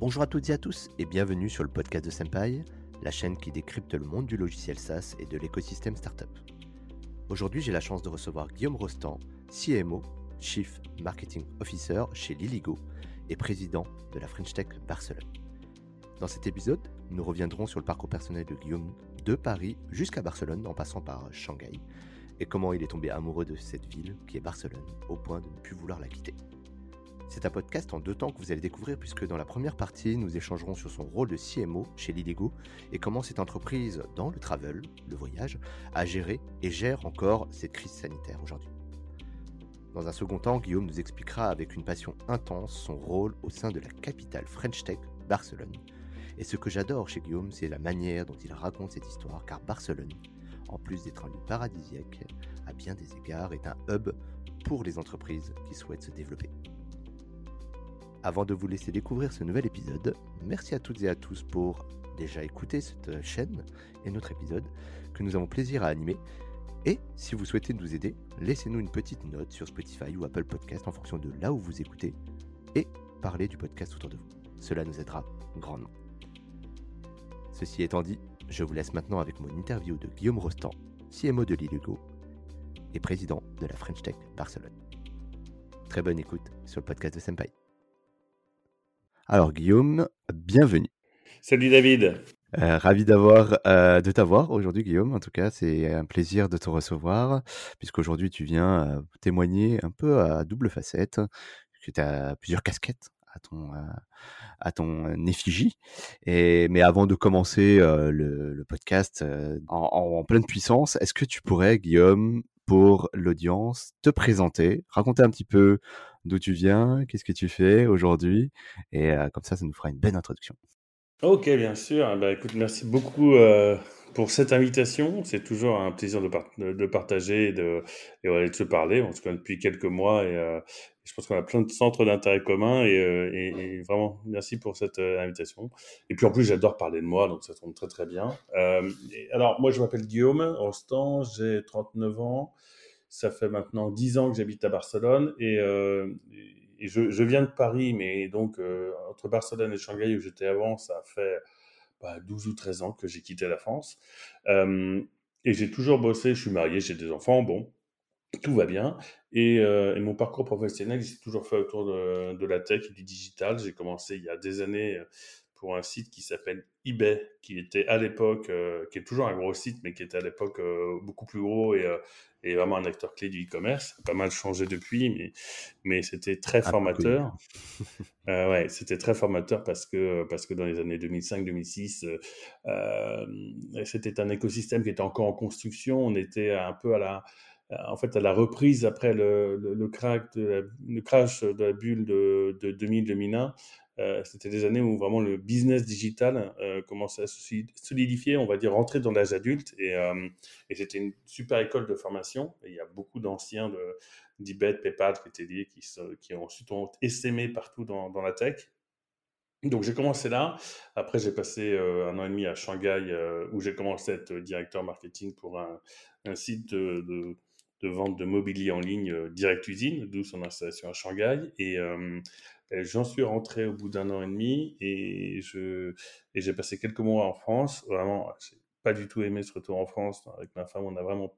Bonjour à toutes et à tous et bienvenue sur le podcast de Senpai, la chaîne qui décrypte le monde du logiciel SaaS et de l'écosystème startup. Aujourd'hui, j'ai la chance de recevoir Guillaume Rostand, CMO, Chief Marketing Officer chez Liligo et président de la French Tech Barcelone. Dans cet épisode, nous reviendrons sur le parcours personnel de Guillaume de Paris jusqu'à Barcelone en passant par Shanghai et comment il est tombé amoureux de cette ville qui est Barcelone au point de ne plus vouloir la quitter. C'est un podcast en deux temps que vous allez découvrir puisque dans la première partie, nous échangerons sur son rôle de CMO chez Liligo et comment cette entreprise dans le travel, le voyage, a géré et gère encore cette crise sanitaire aujourd'hui. Dans un second temps, Guillaume nous expliquera avec une passion intense son rôle au sein de la capitale French Tech, Barcelone. Et ce que j'adore chez Guillaume, c'est la manière dont il raconte cette histoire, car Barcelone, en plus d'être un lieu paradisiaque, à bien des égards, est un hub pour les entreprises qui souhaitent se développer. Avant de vous laisser découvrir ce nouvel épisode, merci à toutes et à tous pour déjà écouter cette chaîne et notre épisode que nous avons plaisir à animer. Et si vous souhaitez nous aider, laissez-nous une petite note sur Spotify ou Apple Podcast en fonction de là où vous écoutez et parlez du podcast autour de vous. Cela nous aidera grandement. Ceci étant dit, je vous laisse maintenant avec mon interview de Guillaume Rostand, CMO de Liligo et président de la French Tech Barcelone. Très bonne écoute sur le podcast de Senpai. Alors Guillaume, bienvenue. Salut David. Euh, ravi d'avoir euh, de t'avoir aujourd'hui Guillaume. En tout cas, c'est un plaisir de te recevoir puisqu'aujourd'hui tu viens euh, témoigner un peu à double facette, que tu as plusieurs casquettes à ton à ton effigie. Et mais avant de commencer le, le, podcast en, en, pleine puissance, est-ce que tu pourrais Guillaume pour l'audience te présenter, raconter un petit peu d'où tu viens, qu'est-ce que tu fais aujourd'hui, et euh, comme ça, ça nous fera une belle introduction. Ok, bien sûr. Bah, écoute, merci beaucoup euh, pour cette invitation. C'est toujours un plaisir de, partager et de, et, de se parler. On se connaît depuis quelques mois et euh, je pense qu'on a plein de centres d'intérêt communs et, et, vraiment merci pour cette invitation. Et puis en plus, j'adore parler de moi, donc ça tombe très très bien. alors, moi, je m'appelle Guillaume Rostand, j'ai 39 ans. Ça fait maintenant 10 ans que j'habite à Barcelone et, euh, je, viens de Paris, mais donc euh, entre Barcelone et Shanghai où j'étais avant, ça fait bah, 12 ou 13 ans que j'ai quitté la France. Euh, et j'ai toujours bossé, je suis marié, j'ai des enfants, bon, tout va bien. Et, euh, mon parcours professionnel, s'est toujours fait autour de, de, la tech et du digital. J'ai commencé il y a des années pour un site qui s'appelle eBay, qui était à l'époque, euh, qui est toujours un gros site, mais qui était à l'époque euh, beaucoup plus gros et, euh, et, vraiment un acteur clé du e-commerce. Pas mal changé depuis, mais, mais c'était très ah, formateur. ouais, c'était très formateur parce que, parce que dans les années 2005-2006, c'était un écosystème qui était encore en construction. On était un peu à la, en fait, à la reprise après le, le, crack de le crash de la bulle de, de 2000-2001, euh, c'était des années où vraiment le business digital euh, commençait à se solidifier, on va dire rentrer dans l'âge adulte. Et, euh, c'était une super école de formation. Il y a beaucoup d'anciens d'Ibet, PayPal qui qui, qui ensuite ont essaimé partout dans, la tech. Donc j'ai commencé là. Après j'ai passé un an et demi à Shanghai où j'ai commencé à être directeur marketing pour un, site de, vente de mobilier en ligne direct usine, d'où son installation à Shanghai. Et J'en suis rentré au bout d'un an et demi et je et j'ai passé quelques mois en France. Vraiment, j'ai pas du tout aimé ce retour en France. Avec ma femme, on a vraiment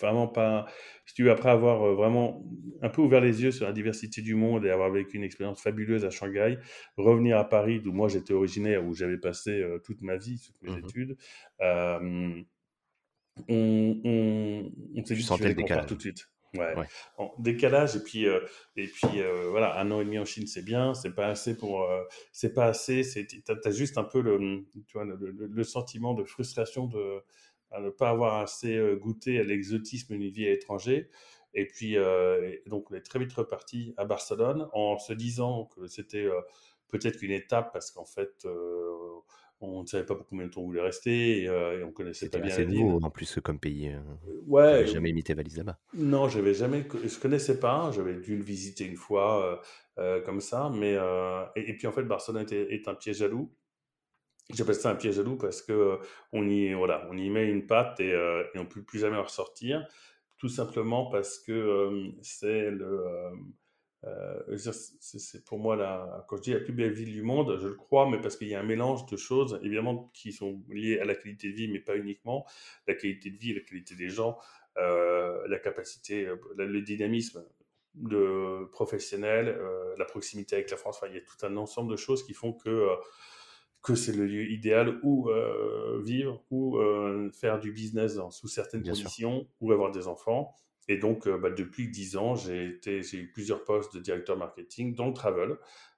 vraiment pas. Si tu veux, après avoir euh, vraiment un peu ouvert les yeux sur la diversité du monde et avoir vécu une expérience fabuleuse à Shanghai, revenir à Paris, d'où moi j'étais originaire, où j'avais passé euh, toute ma vie, toutes mes mmh études, euh, on, on, on s'est dit que tout de suite. Ouais. En décalage et puis euh, et puis euh, voilà un an et demi en Chine c'est bien c'est pas assez pour euh, c'est pas assez c'est t'as as juste un peu le tu vois le, le, sentiment de frustration de ne pas avoir assez goûté à l'exotisme d'une vie à l'étranger et puis donc on est très vite reparti à Barcelone en se disant que c'était peut-être une étape parce qu'en fait on ne savait pas pour combien de temps on voulait rester et, euh, et on connaissait pas bien assez nouveau en plus comme pays. Euh, ouais. jamais mis tes valises là-bas. Non, j'avais jamais, je connaissais pas. J'avais dû le visiter une fois euh, comme ça, mais et, puis en fait Barcelone est, un piège à loup. J'appelle ça un piège à loup parce que on y voilà, on y met une patte et, et on peut plus jamais ressortir, tout simplement parce que c'est le euh, c'est pour moi, la, quand je dis la plus belle ville du monde, je le crois, mais parce qu'il y a un mélange de choses, évidemment, qui sont liées à la qualité de vie, mais pas uniquement. La qualité de vie, la qualité des gens, euh, la capacité, euh, le dynamisme de professionnel, la proximité avec la France. Enfin, il y a tout un ensemble de choses qui font que que c'est le lieu idéal où vivre, ou faire du business sous certaines conditions, ou avoir des enfants. Et donc, bah, depuis 10 ans, j'ai eu plusieurs postes de directeur marketing dans le travel.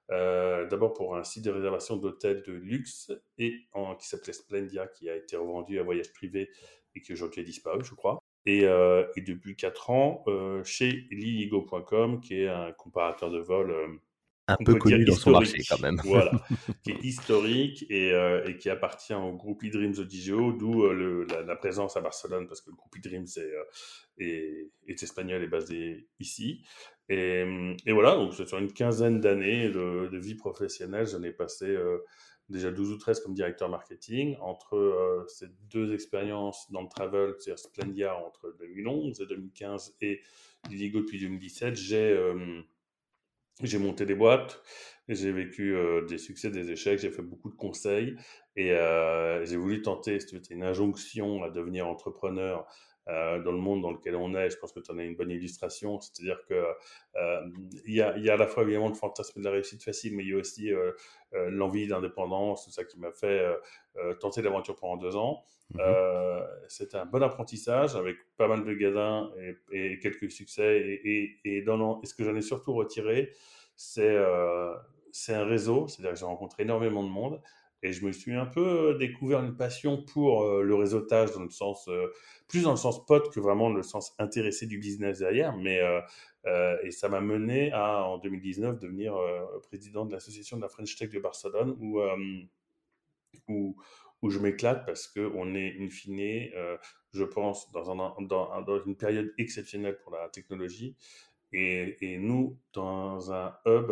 D'abord pour un site de réservation d'hôtels de luxe et qui s'appelait Splendia, qui a été revendu à Voyage Privé et qui aujourd'hui a disparu, je crois. Et, et depuis 4 ans, chez liligo.com, qui est un comparateur de vol un peu connu dans son marché quand même. Voilà, qui est historique et, euh, et, qui appartient au groupe eDreams Odigeo, d'où euh, la, la, présence à Barcelone, parce que le groupe eDreams est, euh, est, est, espagnol et basé ici. Et, et voilà, donc sur une quinzaine d'années de, de, vie professionnelle, j'en ai passé déjà 12 ou 13 comme directeur marketing. Entre ces deux expériences dans le travel, c'est-à-dire Splendia entre 2011 et 2015 et Ligo depuis 2017, j'ai j'ai monté des boîtes, j'ai vécu euh, des succès, des échecs, j'ai fait beaucoup de conseils et euh, j'ai voulu tenter, c'était une injonction à devenir entrepreneur euh, dans le monde dans lequel on est. Je pense que tu en as une bonne illustration, c'est-à-dire que il y, a, y, a, à la fois évidemment le fantasme de la réussite facile, mais il y a aussi l'envie d'indépendance, tout ça qui m'a fait tenter l'aventure pendant deux ans. Mmh c'était un bon apprentissage avec pas mal de gadins et, et quelques succès. Et, et, et, dans, et ce que j'en ai surtout retiré, c'est euh, un réseau, c'est-à-dire que j'ai rencontré énormément de monde. Et je me suis un peu découvert une passion pour le réseautage dans le sens, plus dans le sens pote que vraiment le sens intéressé du business derrière. Mais, et ça m'a mené à, en 2019, devenir président de l'association de la French Tech de Barcelone où, où, je m'éclate parce qu'on est, in fine, euh, je pense, dans, un, dans, dans, une période exceptionnelle pour la technologie. Et nous, dans un hub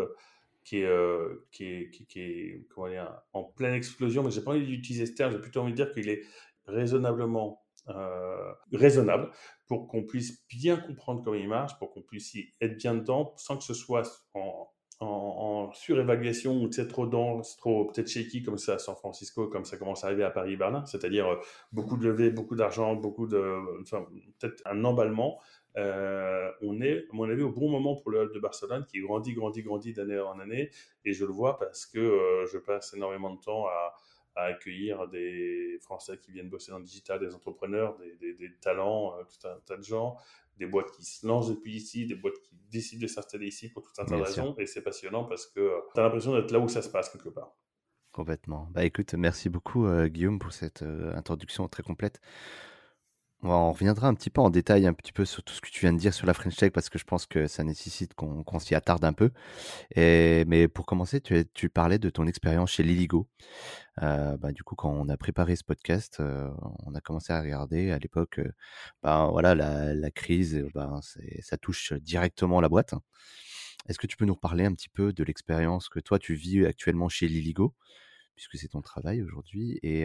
qui est, euh, qui est, qui, est comment dire, en pleine explosion, mais j'ai pas envie d'utiliser ce terme, j'ai plutôt envie de dire qu'il est raisonnablement euh, raisonnable pour qu'on puisse bien comprendre comment il marche, pour qu'on puisse y être bien dedans, sans que ce soit en, en, surévaluation ou c'est trop dense, trop peut-être shaky comme ça à San Francisco, comme ça commence à arriver à Paris Berlin, c'est-à-dire euh, beaucoup de levées, beaucoup d'argent, beaucoup de, enfin, peut-être un emballement. Euh, on est, à mon avis, au bon moment pour le hub de Barcelone qui grandit, grandit, grandit d'année en année. Et je le vois parce que euh, je passe énormément de temps à, à, accueillir des Français qui viennent bosser dans le digital, des entrepreneurs, des, des, des talents, tout un tas de gens, des boîtes qui se lancent depuis ici, des boîtes qui décident de s'installer ici pour tout un tas de raisons. Et c'est passionnant parce que euh, tu as l'impression d'être là où ça se passe quelque part. Complètement. Bah écoute, merci beaucoup euh, Guillaume pour cette euh, introduction très complète. On reviendra un petit peu en détail un petit peu sur tout ce que tu viens de dire sur la French Tech parce que je pense que ça nécessite qu'on s'y attarde un peu. Mais pour commencer, tu, tu parlais de ton expérience chez Liligo. Euh, bah, du coup, quand on a préparé ce podcast, euh, on a commencé à regarder à l'époque, euh, bah, voilà, la, la crise, bah, ça touche directement la boîte. Est-ce que tu peux nous reparler un petit peu de l'expérience que toi tu vis actuellement chez Liligo, puisque c'est ton travail aujourd'hui, et,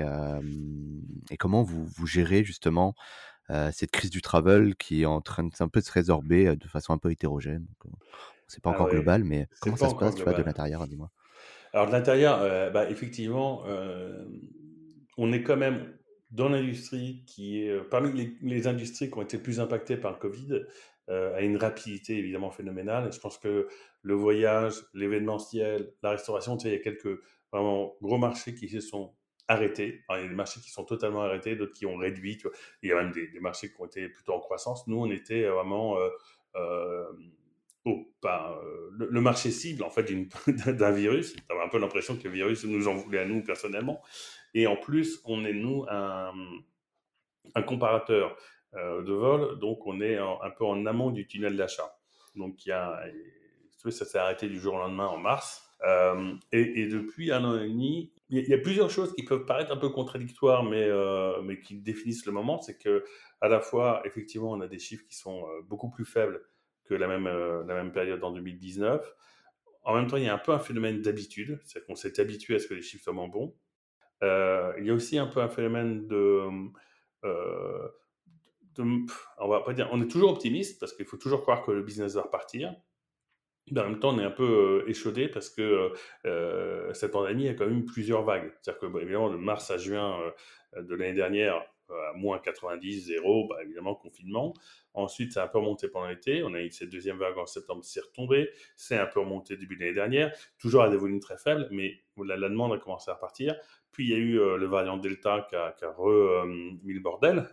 et, comment vous, vous gérez justement cette crise du travel qui est en train de, un peu de se résorber de façon un peu hétérogène? C'est pas ah encore global, mais comment ça se passe tu vois, de l'intérieur, dis-moi? Alors de l'intérieur, bah, effectivement, on est quand même dans l'industrie qui est parmi les, les, industries qui ont été plus impactées par le Covid, à une rapidité évidemment phénoménale. je pense que le voyage, l'événementiel, la restauration, tu sais, il y a quelques vraiment gros marchés qui se sont arrêtés. il y a des marchés qui sont totalement arrêtés, d'autres qui ont réduit. Tu. Il y a même des, marchés qui ont été plutôt en croissance. Nous, on était vraiment euh, euh, euh, le, marché cible en fait d'un virus. On avait un peu l'impression que le virus nous en voulait à nous personnellement. Et en plus, on est nous un, comparateur euh, de vol, donc on est un peu en amont du tunnel d'achat. Donc ça s'est arrêté du jour au lendemain en mars. Euh, et, depuis un an et demi, il y, a plusieurs choses qui peuvent paraître un peu contradictoires, mais, euh, mais qui définissent le moment. C'est que à la fois, effectivement, on a des chiffres qui sont euh, beaucoup plus faibles que la même, période en 2019. En même temps, il y a un peu un phénomène d'habitude, c'est qu'on s'est habitué à ce que les chiffres soient bons. Il y a aussi un peu un phénomène de, de, on va pas dire, on est toujours optimiste parce qu'il faut toujours croire que le business va repartir. En même temps, on est un peu échaudé parce que cette pandémie a quand même eu plusieurs vagues. C'est-à-dire que, bah, évidemment, de mars à juin de l'année dernière, à moins 90, 0, bah, évidemment, confinement. Ensuite, ça a un peu remonté pendant l'été. On a eu cette deuxième vague en septembre, c'est retombé. C'est un peu remonté début de l'année dernière, toujours à des volumes très faibles, mais la, demande a commencé à repartir. Puis, il y a eu le variant Delta qui a remis le bordel.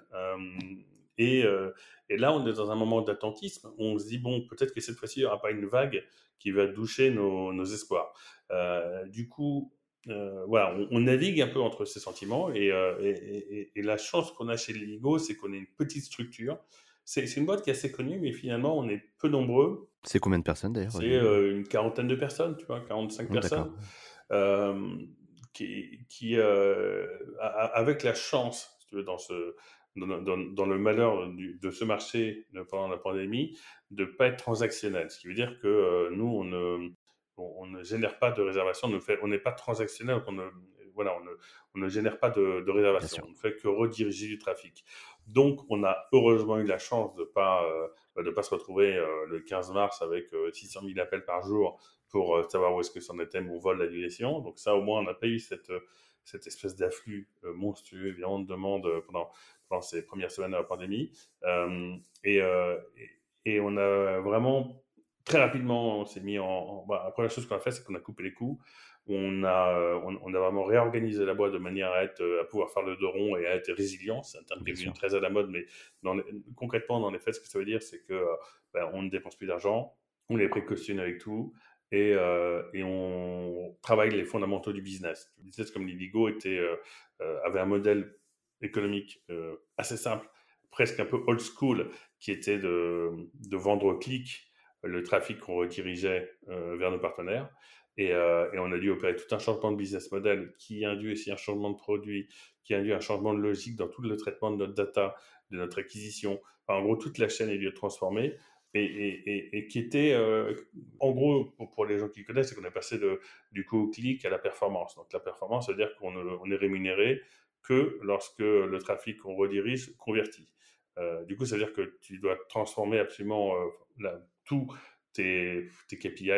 Et, et, là, on est dans un moment d'attentisme on se dit, bon, peut-être que cette fois-ci, il n'y aura pas une vague qui va doucher nos, nos espoirs. Euh, du coup, euh, voilà, on, navigue un peu entre ces sentiments et, et, et la chance qu'on a chez Ligo, c'est qu'on est une petite structure. C'est une boîte qui est assez connue, mais finalement, on est peu nombreux. C'est combien de personnes d'ailleurs C'est une quarantaine de personnes, tu vois, 45 personnes. qui, qui avec la chance, tu veux, dans le malheur de ce marché pendant la pandémie de ne pas être transactionnel. Ce qui veut dire que euh, nous, on ne, on, ne, génère pas de réservation, on n'est pas transactionnel, on ne, voilà, on ne, on ne génère pas de, de réservation, on ne fait que rediriger du trafic. Donc, on a heureusement eu la chance de ne pas, euh, de pas se retrouver euh, le 15 mars avec 600 000 appels par jour pour savoir où est-ce que c'en était mon vol d'annulation. Donc ça, au moins, on n'a pas eu cette, cette espèce d'afflux monstrueux, évidemment, de demande pendant, pendant ces premières semaines de la pandémie. Euh, euh, et, et, on a vraiment, très rapidement, on s'est mis en... Bah, la première chose qu'on a fait, c'est qu'on a coupé les coûts. On a, on, a vraiment réorganisé la boîte de manière à, être, à pouvoir faire le dos rond et à être résilient. C'est un terme qui est très à la mode, mais dans concrètement, dans les faits, ce que ça veut dire, c'est que ben, on ne dépense plus d'argent, on est précautionné avec tout, et, euh, et, on travaille les fondamentaux du business. Le business comme l'Idigo était, avait un modèle économique euh, assez simple, presque un peu old school, qui était de, vendre au clic le trafic qu'on redirigeait euh, vers nos partenaires. Et, euh, et, on a dû opérer tout un changement de business model qui induit aussi un changement de produit, qui induit un changement de logique dans tout le traitement de notre data, de notre acquisition. en gros, toute la chaîne est dû être transformée. Et, qui était, en gros, pour, les gens qui connaissent, c'est qu'on est passé du coup au clic à la performance. Donc la performance, c'est-à-dire qu'on on est rémunéré que lorsque le trafic qu'on redirige convertit. Euh, du coup, ça veut dire que tu dois transformer absolument euh, tous tes, tes, KPI.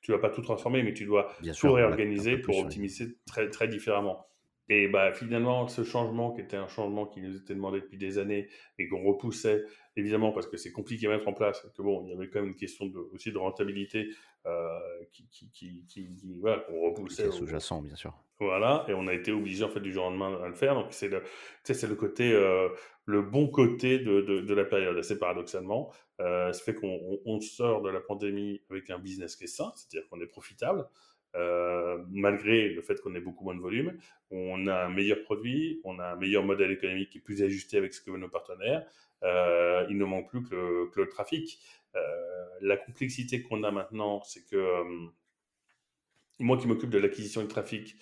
tu ne vas pas tout transformer, mais tu dois tout réorganiser pour optimiser très, très différemment. Et bah, finalement, ce changement, qui était un changement qui nous était demandé depuis des années et qu'on repoussait, évidemment, parce que c'est compliqué à mettre en place, que bon, il y avait quand même une question de, aussi de rentabilité euh, qui, qui, qui, qui, voilà, qu'on repoussait. sous-jacent, bien sûr. Voilà, et on a été obligé, en fait, du jour au lendemain à le faire. Donc, c'est le, c'est le côté, euh, le bon côté de, de, la période, assez paradoxalement. Euh, ça fait qu'on on sort de la pandémie avec un business qui est sain, c'est-à-dire qu'on est profitable. Euh, malgré le fait qu'on ait beaucoup moins de volume. On a un meilleur produit, on a un meilleur modèle économique qui est plus ajusté avec ce que veulent nos partenaires. Euh, il ne manque plus que le, trafic. Euh, la complexité qu'on a maintenant, c'est que moi qui m'occupe de l'acquisition du trafic,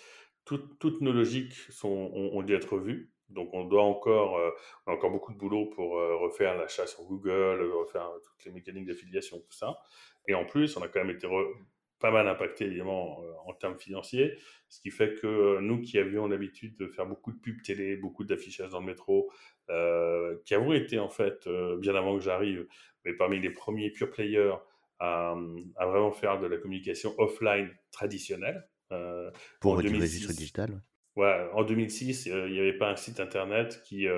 toutes nos logiques sont, ont, dû être vues. Donc on doit encore, on a encore beaucoup de boulot pour refaire l'achat sur Google, refaire toutes les mécaniques d'affiliation, tout ça. Et en plus, on a quand même été pas mal impacté évidemment euh, en termes financiers, ce qui fait que euh, nous qui avions l'habitude de faire beaucoup de pubs télé, beaucoup d'affichage dans le métro, euh, qui avons été en fait, bien avant que j'arrive, mais parmi les premiers pure players à, vraiment faire de la communication offline traditionnelle. Pour du registre digital en 2006, il n'y avait pas un site internet qui,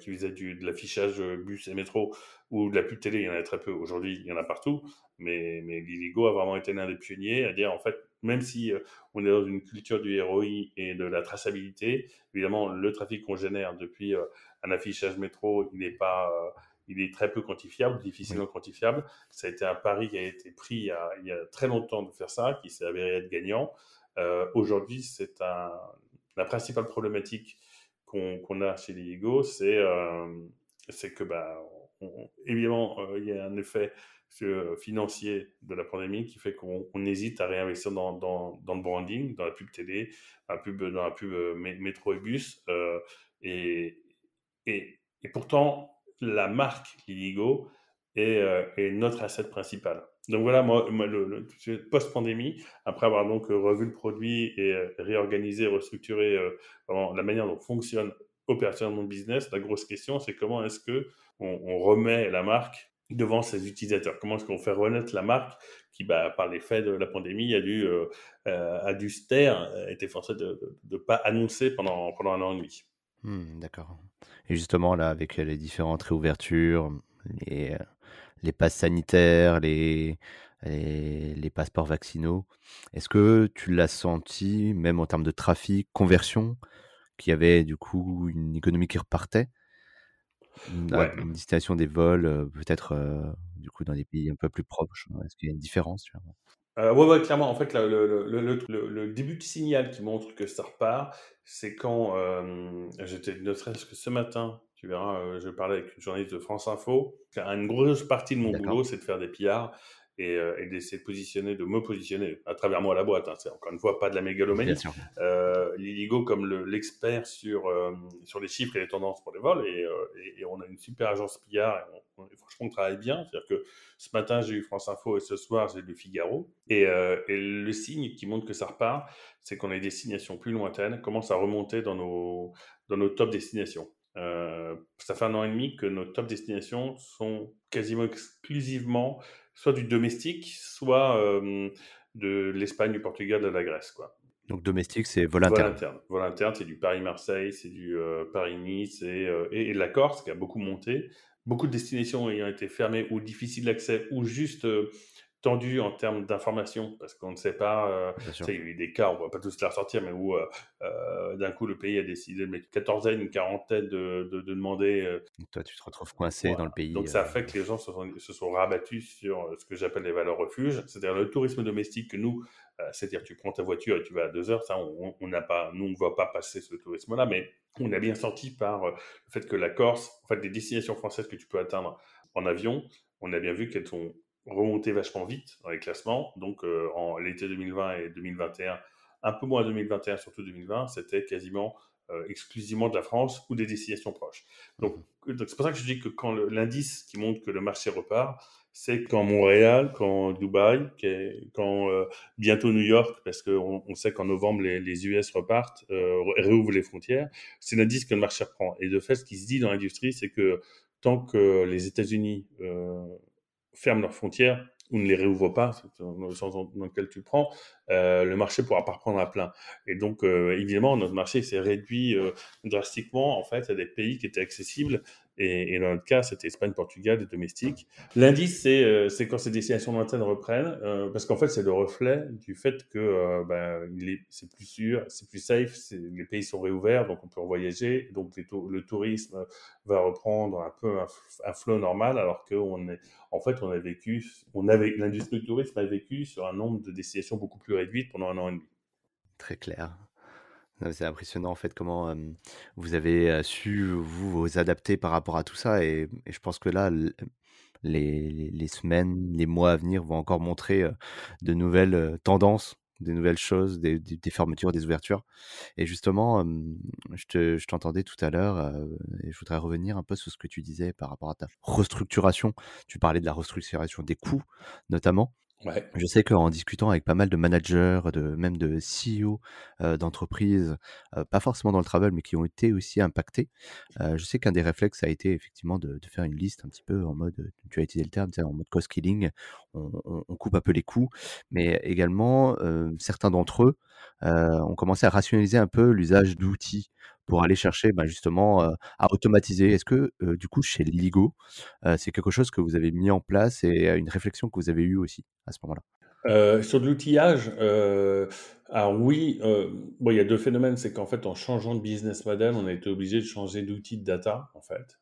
qui faisait du, de l'affichage bus et métro ou de la pub télé, il y en avait très peu. Aujourd'hui, il y en a partout mais, mais Liligo a vraiment été l'un des pionniers à dire, en fait, même si euh, on est dans une culture du ROI et de la traçabilité, évidemment, le trafic qu'on génère depuis euh, un affichage métro, il n'est pas, euh, il est très peu quantifiable, difficilement quantifiable. Ça a été un pari qui a été pris il y a, il y a très longtemps de faire ça, qui s'est avéré être gagnant. Aujourd'hui, c'est la principale problématique qu'on a chez Liligo, c'est c'est que, bah, évidemment, il y a un effet euh, financier de la pandémie qui fait qu'on hésite à réinvestir dans, le branding, dans la pub télé, dans la pub, euh, métro et bus. Euh, et, pourtant, la marque Liligo est, est, notre asset principal. Donc voilà, moi, le, post-pandémie, après avoir donc revu le produit et réorganisé, restructuré la manière dont fonctionne opérationnellement le business, la grosse question, c'est comment est-ce que on, remet la marque devant ses utilisateurs? Comment est-ce qu'on fait renaître la marque qui, bah, par l'effet de la pandémie, a dû, a dû se taire, était forcé de ne pas annoncer pendant, pendant un an et demi. Mmh, d'accord. Et justement, là, avec les différentes réouvertures, les, les passes sanitaires, les, les, passeports vaccinaux, est-ce que tu l'as senti, même en termes de trafic, conversion, qu'il y avait du coup une économie qui repartait? Une, destination des vols, peut-être du coup dans des pays un peu plus proches Est-ce qu'il y a une différence euh, ouais, clairement. En fait, le, début de signal qui montre que ça repart, c'est quand j'étais, ne serait-ce que ce matin, tu verras, je parlais avec une journaliste de France Info. Une grosse partie de mon boulot, c'est de faire des pillards et, euh, et d'essayer de positionner, de me positionner à travers moi à la boîte. Hein. C'est encore une fois pas de la mégalomanie. Euh, Liligo comme l'expert sur, euh, sur les chiffres et les tendances pour les vols et, euh, et, on a une super agence PR et, franchement on travaille bien. C'est-à-dire que ce matin j'ai eu France Info et ce soir j'ai le Figaro et, et le signe qui montre que ça repart, c'est qu'on a des destinations plus lointaines commence à remonter dans nos, dans nos top destinations. Euh, ça fait un an et demi que nos top destinations sont quasiment exclusivement soit du domestique, soit de l'Espagne, du Portugal, de la Grèce. Quoi. Donc domestique, c'est vol interne. Vol interne, c'est du Paris-Marseille, c'est du Paris-Nice et, et, la Corse qui a beaucoup monté. Beaucoup de destinations ayant été fermées ou difficiles d'accès ou juste tendu en termes d'information, parce qu'on ne sait pas, euh, il y a eu des cas, on ne va pas tous les ressortir, mais où euh, euh, d'un coup le pays a décidé de mettre une quatorzaine, une quarantaine de, de, demander. Toi, tu te retrouves coincé dans le pays. Donc ça fait que les gens se sont, se sont rabattus sur ce que j'appelle les valeurs refuges, c'est-à-dire le tourisme domestique que nous, c'est-à-dire tu prends ta voiture et tu vas à deux heures, ça on n'a pas, nous on ne va pas passer ce tourisme-là, mais on a bien senti par le fait que la Corse, en fait des destinations françaises que tu peux atteindre en avion, on a bien vu qu'elles sont remonté vachement vite dans les classements. Donc, euh, en l'été 2020 et 2021, un peu moins 2021, surtout 2020, c'était quasiment euh, exclusivement de la France ou des destinations proches. Donc, donc c'est pour ça que je dis que quand l'indice qui montre que le marché repart, c'est quand Montréal, quand Dubaï, quand euh, bientôt New York, parce qu'on on sait qu'en novembre, les, les, US repartent, réouvrent les frontières, c'est l'indice que le marché reprend. Et de fait, ce qui se dit dans l'industrie, c'est que tant que les États-Unis ferment leurs frontières ou ne les réouvrent pas, dans le sens dans lequel tu prends, euh, le marché pourra pas reprendre à plein. Et donc, euh, évidemment, notre marché s'est réduit euh, drastiquement, en fait, à des pays qui étaient accessibles et, dans notre cas, c'était Espagne, Portugal, et domestique. L'indice, c'est euh, quand ces destinations lointaines reprennent, euh, parce qu'en fait, c'est le reflet du fait que euh, ben, c'est plus sûr, c'est plus safe, les pays sont réouverts, donc on peut voyager, donc le tourisme va reprendre un peu un, flot normal, alors qu'on est, en fait, on a vécu, l'industrie du tourisme a vécu sur un nombre de destinations beaucoup plus réduit pendant un an et demi. Très clair. C'est impressionnant en fait comment vous avez su vous, adapter par rapport à tout ça et, je pense que là les, les, semaines, les mois à venir vont encore montrer de nouvelles tendances, des nouvelles choses, des, des, fermetures, des ouvertures. Et justement, je t'entendais tout à l'heure et je voudrais revenir un peu sur ce que tu disais par rapport à ta restructuration. Tu parlais de la restructuration des coûts notamment. Je sais qu'en discutant avec pas mal de managers, de même de CEO, d'entreprises, pas forcément dans le travel, mais qui ont été aussi impactés, je sais qu'un des réflexes a été effectivement de faire une liste un petit peu en mode, tu as utilisé le terme, en mode cost killing. On coupe un peu les coûts, mais également, certains d'entre eux, ont commencé à rationaliser un peu l'usage d'outils pour aller chercher, bah, justement, à automatiser. Est-ce que, du coup, chez Ligo, c'est quelque chose que vous avez mis en place et une réflexion que vous avez eue aussi à ce moment-là? sur de l'outillage, alors oui, bon, il y a deux phénomènes. C'est qu'en fait, en changeant de business model, on a été obligé de changer d'outil de data, en fait.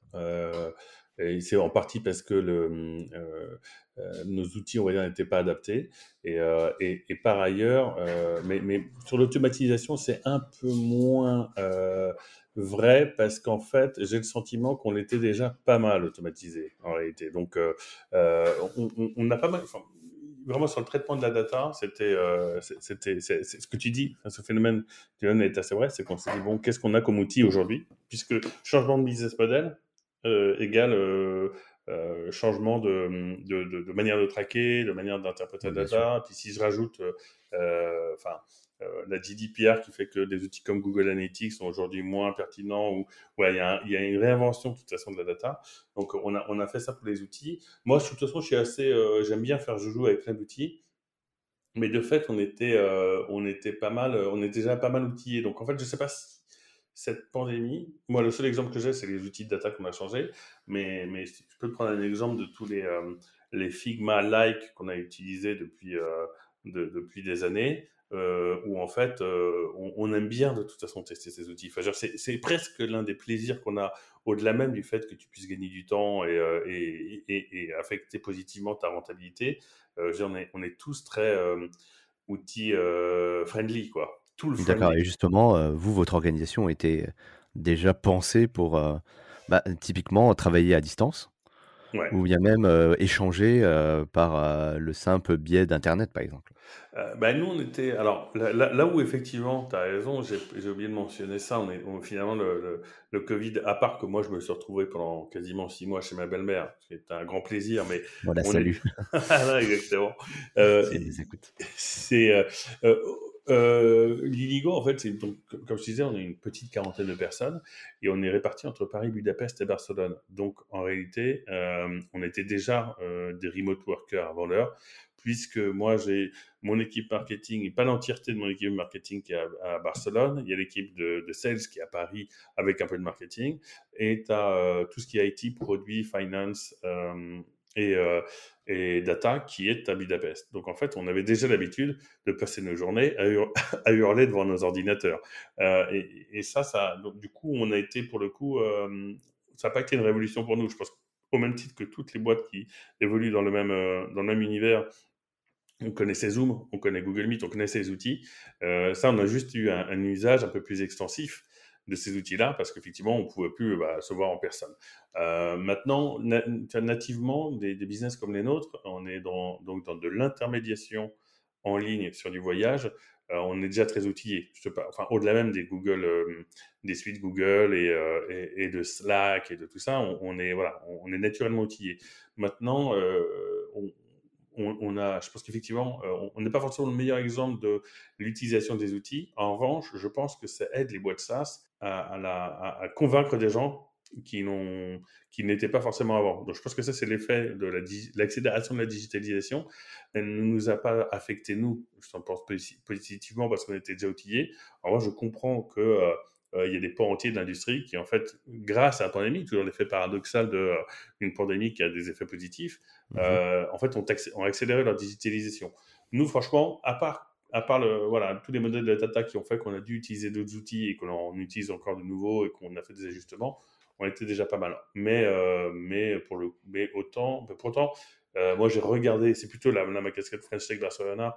C'est en partie parce que le, mmh, nos outils, on va dire, n'étaient pas adaptés. Et, et, et par ailleurs, mais, mais, sur l'automatisation, c'est un peu moins vrai parce qu'en fait, j'ai le sentiment qu'on était déjà pas mal automatisé en réalité. Donc, on, on, pas mal. Vraiment sur le traitement de la data, c'était, c'est, ce que tu dis, ce phénomène est assez vrai, c'est qu'on s'est dit bon, qu'est-ce qu'on a comme outil aujourd'hui, puisque changement de business model égale euh, changement de, de, de, manière de traquer, de manière d'interpréter la data. Puis si je rajoute euh, enfin, euh, la GDPR qui fait que des outils comme Google Analytics sont aujourd'hui moins pertinents, ou ouais, il y, a, y, a une réinvention de toute façon de la data. Donc on a, on a fait ça pour les outils. Moi, de toute façon, je suis assez, j'aime bien faire joujou avec plein d'outils. mais de fait, on était, on était pas mal, on était déjà pas mal outillés. Donc en fait, je sais pas si cette pandémie, moi, le seul exemple que j'ai, c'est les outils de data qu'on a changé. Mais, mais je peux te prendre un exemple de tous les, les Figma-like qu'on a utilisés depuis, depuis des années. Euh, où en fait, euh, on, aime bien de toute façon tester ces outils. C'est presque l'un des plaisirs qu'on a, au-delà même du fait que tu puisses gagner du temps et, euh, et, et, affecter positivement ta rentabilité. on, est, on est tous très outils friendly, quoi. D'accord, et justement, vous, votre organisation était déjà pensée pour bah, typiquement travailler à distance ouais. ou bien même échanger par le simple biais d'Internet, par exemple? Euh, bah, nous, on était. Alors, là, où effectivement, tu as raison, j'ai oublié de mentionner ça. On est, finalement, le, le, Covid, à part que moi, je me suis retrouvé pendant quasiment six mois chez ma belle-mère, c'était un grand plaisir. Mais voilà, salut. Est... exactement. Euh, c'est. Euh, en fait, c'est comme je disais, on est une petite quarantaine de personnes et on est répartis entre Paris, Budapest et Barcelone. Donc, en réalité, euh, on était déjà euh, des remote workers avant l'heure puisque moi j'ai mon équipe marketing et pas l'entièreté de mon équipe marketing qui est à, Barcelone, il y a l'équipe de, sales qui est à Paris avec un peu de marketing, et tu euh, tout ce qui est IT, produit, finance euh, et, euh, et, data qui est à Budapest. Donc en fait, on avait déjà l'habitude de passer nos journées à, hurler devant nos ordinateurs. Et, et, ça, donc, du coup, on a été pour le coup, ça n'a pas été une révolution pour nous. Je pense au même titre que toutes les boîtes qui évoluent dans le même, dans le même univers, on connaissait Zoom, on connaît Google Meet, on connaissait les outils. Euh, ça, on a juste eu un, usage un peu plus extensif de ces outils-là parce qu'effectivement, on ne pouvait plus bah, se voir en personne. Euh, maintenant, nativement, des, business comme les nôtres, on est dans, donc dans de l'intermédiation en ligne sur du voyage. Euh, on est déjà très outillé. enfin, au-delà même des Google, des suites Google et, et, de Slack et de tout ça, on, est voilà, on, est naturellement outillé. Maintenant, on, a, je pense qu'effectivement, euh, on n'est pas forcément le meilleur exemple de l'utilisation des outils. En revanche, je pense que ça aide les boîtes SaaS à, convaincre des gens qui n'étaient pas forcément avant. Donc, je pense que ça, c'est l'effet de l'accélération de la digitalisation. Elle ne nous a pas affecté, nous, je pense positivement parce qu'on était déjà outillés. En revanche, je comprends que euh, il y a des pans entiers de l'industrie qui, en fait, grâce à la pandémie, toujours l'effet paradoxal d'une euh, pandémie qui a des effets positifs, mmh euh, en fait, ont, accéléré leur digitalisation. Nous, franchement, à part, à part le, voilà, tous les modèles de data qui ont fait qu'on a dû utiliser d'autres outils et qu'on en utilise encore de nouveaux et qu'on a fait des ajustements, on était déjà pas mal. Mais, mais, pour le, mais autant, mais pourtant, moi, j'ai regardé, c'est plutôt la, ma casquette French Tech Barcelona,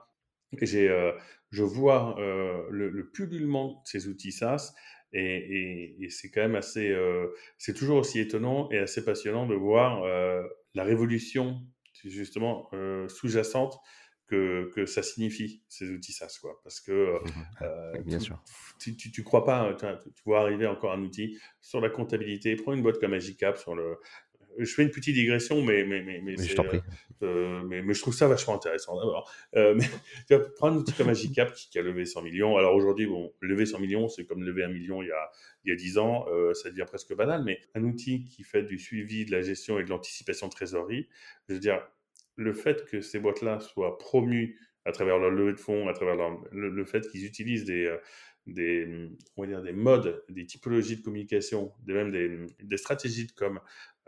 et j'ai, je vois le, le, pullulement de ces outils SaaS et, c'est quand même assez, euh, c'est toujours aussi étonnant et assez passionnant de voir euh, la révolution justement euh, sous-jacente que, que, ça signifie ces outils SaaS quoi. Parce que bien sûr. Tu, tu, crois pas, tu, tu, vois arriver encore un outil sur la comptabilité. Prends une boîte comme Agicap sur le, je fais une petite digression, mais mais mais mais, je euh, euh, mais, mais, je trouve ça vachement intéressant d'abord. Euh, prendre un outil comme Agicap qui, qui, a levé 100 millions. Alors aujourd'hui, bon, lever 100 millions, c'est comme lever un million il y a il y a 10 ans, ça devient presque banal. Mais un outil qui fait du suivi, de la gestion et de l'anticipation de trésorerie, je veux dire, le fait que ces boîtes-là soient promues à travers leur levée de fonds, à travers le, fait qu'ils utilisent des des, on va dire des modes, des typologies de communication, même des, des stratégies de com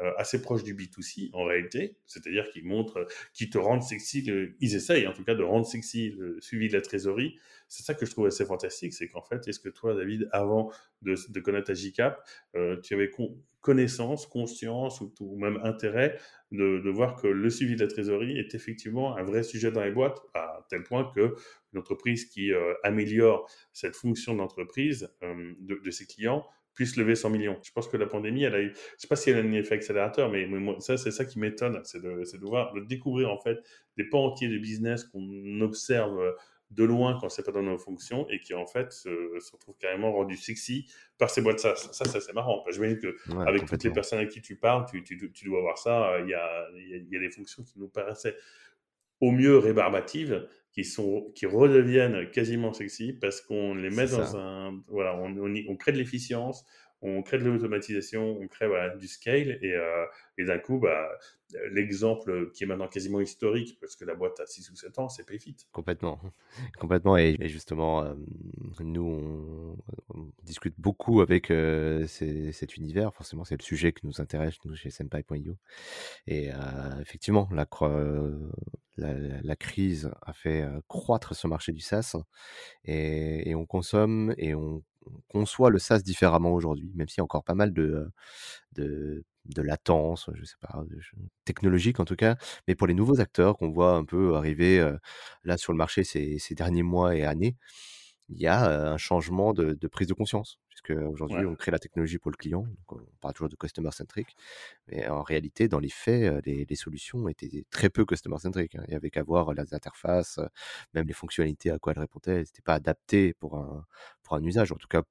euh, assez proche du B2C en réalité, c'est-à-dire qu'ils montrent, qu'ils te rendent sexy, ils essayent en tout cas de rendre sexy le suivi de la trésorerie. C'est ça que je trouve assez fantastique, c'est qu'en fait, est-ce que toi, David, avant de, connaître ta JCAP, euh, tu avais connaissance, conscience ou, même intérêt de, voir que le suivi de la trésorerie est effectivement un vrai sujet dans les boîtes, à tel point que une entreprise qui euh, améliore cette fonction d'entreprise de, de ses clients puisse lever 100 millions. Je pense que la pandémie, elle a eu, je sais pas si elle a un effet accélérateur, mais, ça, c'est ça qui m'étonne, c'est de, de, voir, de découvrir en fait des pans entiers de business qu'on observe de loin quand c'est pas dans nos fonctions et qui en fait se, se retrouvent carrément rendus sexy par ces boîtes ça. Ça, ça c'est marrant. Je veux que avec toutes les personnes avec qui tu parles, tu, tu, tu dois voir ça. Il y a, il y a des fonctions qui nous paraissaient au mieux rébarbatives, qui, sont, qui redeviennent quasiment sexy parce qu'on les met dans un. Voilà, on, on, crée de l'efficience, on crée de l'automatisation, on crée voilà, du scale, et, euh, et d'un coup, bah, l'exemple qui est maintenant quasiment historique, parce que la boîte a 6 ou 7 ans, c'est Payfit. Complètement. Complètement. Et, justement, euh, nous, on, discute beaucoup avec euh, cet univers. Forcément, c'est le sujet qui nous intéresse, nous, chez Senpai.io. Et effectivement, la, la, crise a fait croître ce marché du SaaS. Et, on consomme et on conçoit le SaaS différemment aujourd'hui, même s'il y a encore pas mal de, de latence, je sais pas, technologique en tout cas. Mais pour les nouveaux acteurs qu'on voit un peu arriver là sur le marché ces, ces, derniers mois et années, il y a un changement de, de prise de conscience. Puisque aujourd'hui, on crée la technologie pour le client. Donc on parle toujours de customer centric. Mais en réalité, dans les faits, les, les solutions étaient très peu customer centric. Hein. Il y avait qu'à voir les interfaces, même les fonctionnalités à quoi elles répondaient. Elles n'étaient pas adaptées pour un, pour un usage. En tout cas,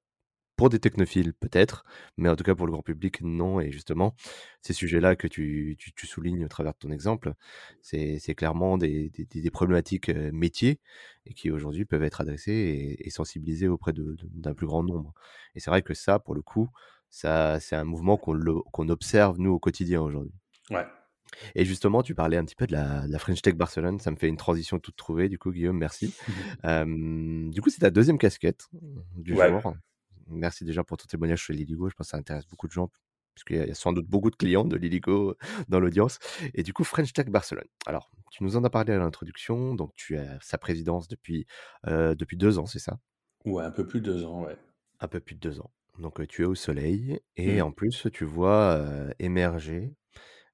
pour des technophiles, peut-être, mais en tout cas pour le grand public, non. Et justement, ces sujets-là que tu, tu, soulignes au travers de ton exemple, c'est clairement des, des, problématiques métiers et qui aujourd'hui peuvent être adressées et, sensibilisées auprès d'un plus grand nombre. Et c'est vrai que ça, pour le coup, ça, c'est un mouvement qu'on observe, nous, au quotidien aujourd'hui. Ouais. Et justement, tu parlais un petit peu de la, la, French Tech Barcelone. Ça me fait une transition toute trouvée. Du coup, Guillaume, merci. du coup, c'est ta deuxième casquette du jour. Merci déjà pour ton témoignage sur Liligo. Je pense que ça intéresse beaucoup de gens, puisqu'il y a sans doute beaucoup de clients de Liligo dans l'audience. Et du coup, French Tech Barcelone. Alors, tu nous en as parlé à l'introduction. Donc, tu as sa présidence depuis, euh, depuis deux ans, c'est ça? Ouais, un peu plus de deux ans, ouais. Un peu plus de deux ans. Donc, tu es au soleil. Et mmh. en plus, tu vois émerger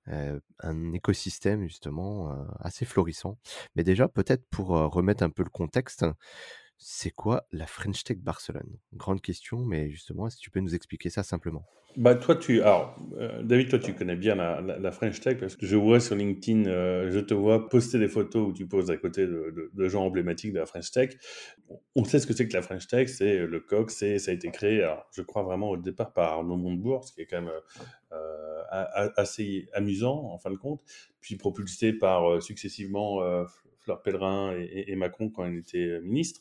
un écosystème justement assez florissant. Mais déjà, peut-être pour remettre un peu le contexte, c'est quoi la French Tech Barcelone? Grande question, mais justement, est-ce que tu peux nous expliquer ça simplement? Bah, toi, tu, alors, euh, David, toi, tu connais bien la, French Tech parce que je vois sur LinkedIn, euh, je te vois poster des photos où tu poses à côté de, gens emblématiques de la French Tech. On sait ce que c'est que la French Tech, c'est le c'est, ça a été créé, je crois vraiment au départ par Arnaud Montebourg, ce qui est quand même euh, assez amusant en fin de compte, puis propulsé par successivement Fleur Pellerin et, Macron quand il était euh, ministre.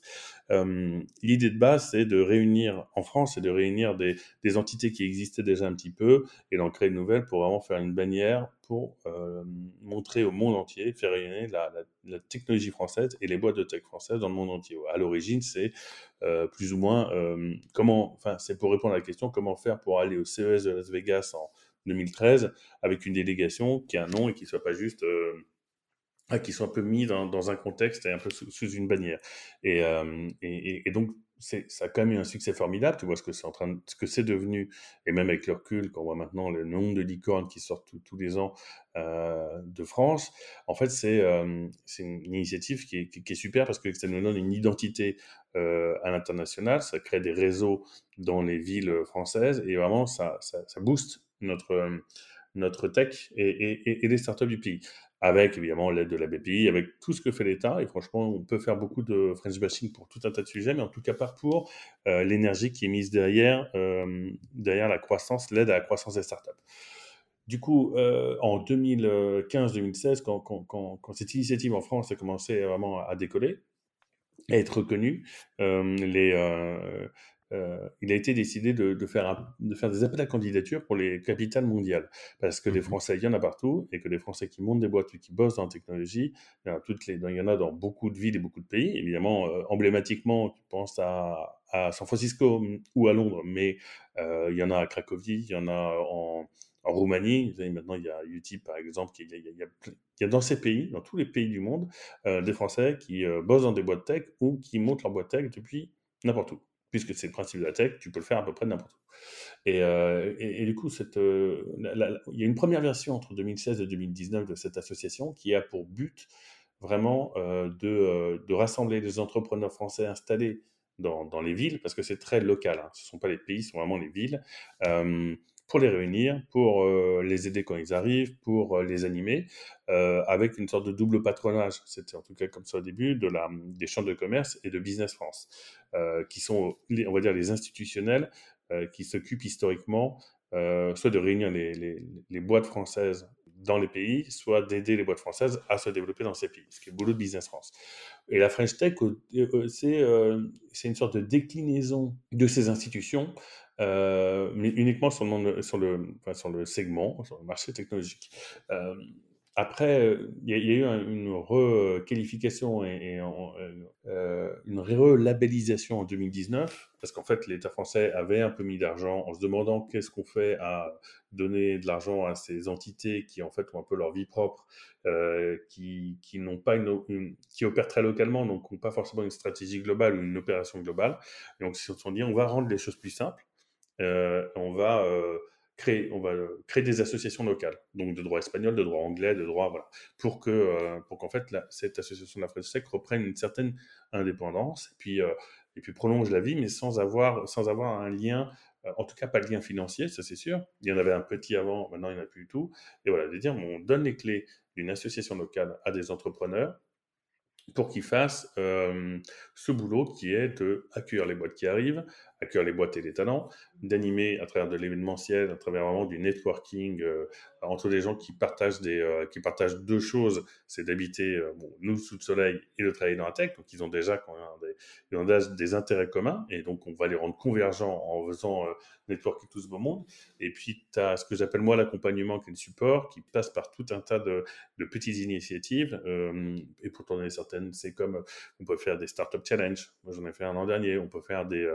Euh, l'idée de base, c'est de réunir, en France, c'est de réunir des, entités qui existaient déjà un petit peu et d'en créer de nouvelles pour vraiment faire une bannière pour euh, montrer au monde entier, faire rayonner la, technologie française et les boîtes de tech françaises dans le monde entier. À l'origine, c'est plus ou moins comment, enfin, c'est pour répondre à la question comment faire pour aller au CES de Las Vegas en 2013 avec une délégation qui a un nom et qui soit pas juste qui sont un peu mis dans, un contexte et un peu sous, une bannière. Euh, et, et, donc, ça a quand même eu un succès formidable. Tu vois ce que c'est en train, ce que c'est devenu, et même avec le recul, quand voit maintenant le nombre de licornes qui sortent tous les ans euh, de France. En fait, c'est euh, une initiative qui est, super parce que ça nous donne une identité à l'international. Ça crée des réseaux dans les villes françaises et vraiment ça, ça, ça booste notre notre tech et, et, et, les startups du pays avec évidemment l'aide de la BPI, avec tout ce que fait l'État. Et franchement, on peut faire beaucoup de French bashing pour tout un tas de sujets, mais en tout cas pas pour euh, l'énergie qui est mise derrière, euh, derrière la croissance, l'aide à la croissance des startups. Du coup, euh, en 2015-2016, quand, quand, quand, quand, cette initiative en France a commencé vraiment à décoller, à être reconnue, les, euh, il a été décidé de, faire de, faire des appels à candidature pour les capitales mondiales. Parce que des mmh Français, il y en a partout, et que des Français qui montent des boîtes ou qui bossent dans la technologie, il y en a, toutes les, il y en a dans beaucoup de villes et beaucoup de pays. Évidemment, euh, emblématiquement, tu penses à, San Francisco ou à Londres, mais euh, il y en a à Cracovie, il y en a en, Roumanie, maintenant il y a Utip par exemple, il y, a, dans ces pays, dans tous les pays du monde, des Français qui bossent dans des boîtes tech ou qui montent leur boîte tech depuis n'importe où puisque c'est le principe de la tech, tu peux le faire à peu près n'importe où. Et, euh, du coup, cette, euh, il y a une première version entre 2016 et 2019 de cette association qui a pour but vraiment euh, de, de, rassembler les entrepreneurs français installés dans, dans les villes, parce que c'est très local, hein. ce ne sont pas les pays, ce sont vraiment les villes pour les réunir, pour euh, les aider quand ils arrivent, pour euh, les animer, euh, avec une sorte de double patronage. C'était en tout cas comme ça au début de la, des chambres de commerce et de Business France, qui sont, on va dire, les institutionnels qui s'occupent historiquement soit de réunir les, les, les, boîtes françaises dans les pays, soit d'aider les boîtes françaises à se développer dans ces pays, ce qui est le boulot de Business France. Et la French Tech, c'est une sorte de déclinaison de ces institutions mais uniquement sur le, sur, le, sur le segment, sur le marché technologique. Après, il y, a eu une requalification et, euh, une relabellisation en 2019, parce qu'en fait, l'État français avait un peu mis d'argent en se demandant qu'est-ce qu'on fait à donner de l'argent à ces entités qui, en fait, ont un peu leur vie propre, euh, qui, qui n'ont pas une, qui opèrent très localement, donc n'ont pas forcément une stratégie globale ou une opération globale. Donc, ils se sont dit, on va rendre les choses plus simples, euh, on va créer, on va euh, créer des associations locales, donc de droit espagnol, de droit anglais, de droit, voilà, pour que, euh, pour qu'en fait, cette association de la Tech reprenne une certaine indépendance, et puis, euh, et puis prolonge la vie, mais sans avoir, sans avoir un lien, en tout cas pas de lien financier, ça c'est sûr. Il y en avait un petit avant, maintenant il n'y en a plus du tout. Et voilà, de dire, on donne les clés d'une association locale à des entrepreneurs, pour qu'ils fassent ce boulot qui est de accueillir les boîtes qui arrivent, accueillir les boîtes et les talents, d'animer à travers de l'événementiel, à travers vraiment du networking euh, entre des gens qui partagent, des, euh, qui partagent deux choses, c'est d'habiter, euh, nous, sous le soleil et de travailler dans la tech. Donc, ils ont déjà quand ont des intérêts communs et donc on va les rendre convergents en faisant networking tout ce beau monde. Et puis, tu as ce que j'appelle moi l'accompagnement qui est le support, qui passe par tout un tas de, de petites initiatives. et pour t'en donner certaines, c'est comme on peut faire des startup challenge. Moi, j'en ai fait un an dernier. On peut faire des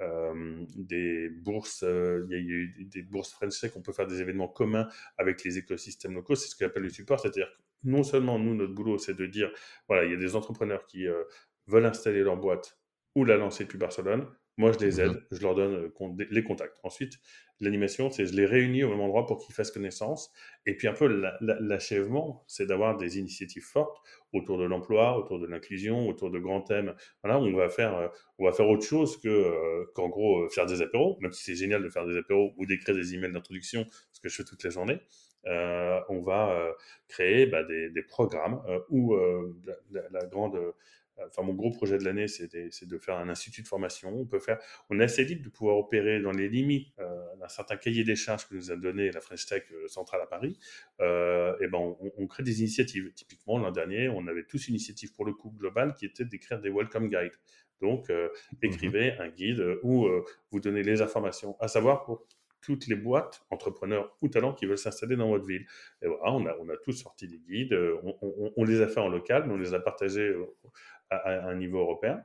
euh, des bourses, euh, il y a eu des bourses French Tech, on peut faire des événements communs avec les écosystèmes locaux, c'est ce qu'on appelle le support, c'est-à-dire que non seulement nous, notre boulot, c'est de dire, voilà, il y a des entrepreneurs qui euh, veulent installer leur boîte ou la lancer depuis Barcelone, moi, je les mmh aide, je leur donne euh, les contacts. Ensuite, l'animation, c'est je les réunis au même endroit pour qu'ils fassent connaissance. Et puis un peu l'achèvement, c'est d'avoir des initiatives fortes autour de l'emploi, autour de l'inclusion, autour de grands thèmes. Voilà, on va faire, euh, on va faire autre chose que euh, qu'en gros faire des apéros, même si c'est génial de faire des apéros ou d'écrire des emails d'introduction, ce que je fais toute la journée. on va créer bah, des, programmes où la, grande enfin mon gros projet de l'année, c'est de faire un institut de formation. On peut faire, on est assez libre de pouvoir opérer dans les limites euh, d'un certain cahier des charges que nous a donné la French Tech euh, centrale à Paris. Euh, et ben on, crée des initiatives. Typiquement l'an dernier, on avait tous une initiative pour le coup global qui était d'écrire des welcome guides. Donc mmh écrivez un guide où vous donnez les informations, à savoir pour toutes les boîtes, entrepreneurs ou talents qui veulent s'installer dans votre ville. Et voilà, on a, on a tous sorti des guides, on, on, les a fait en local, mais on les a partagés à, un niveau européen.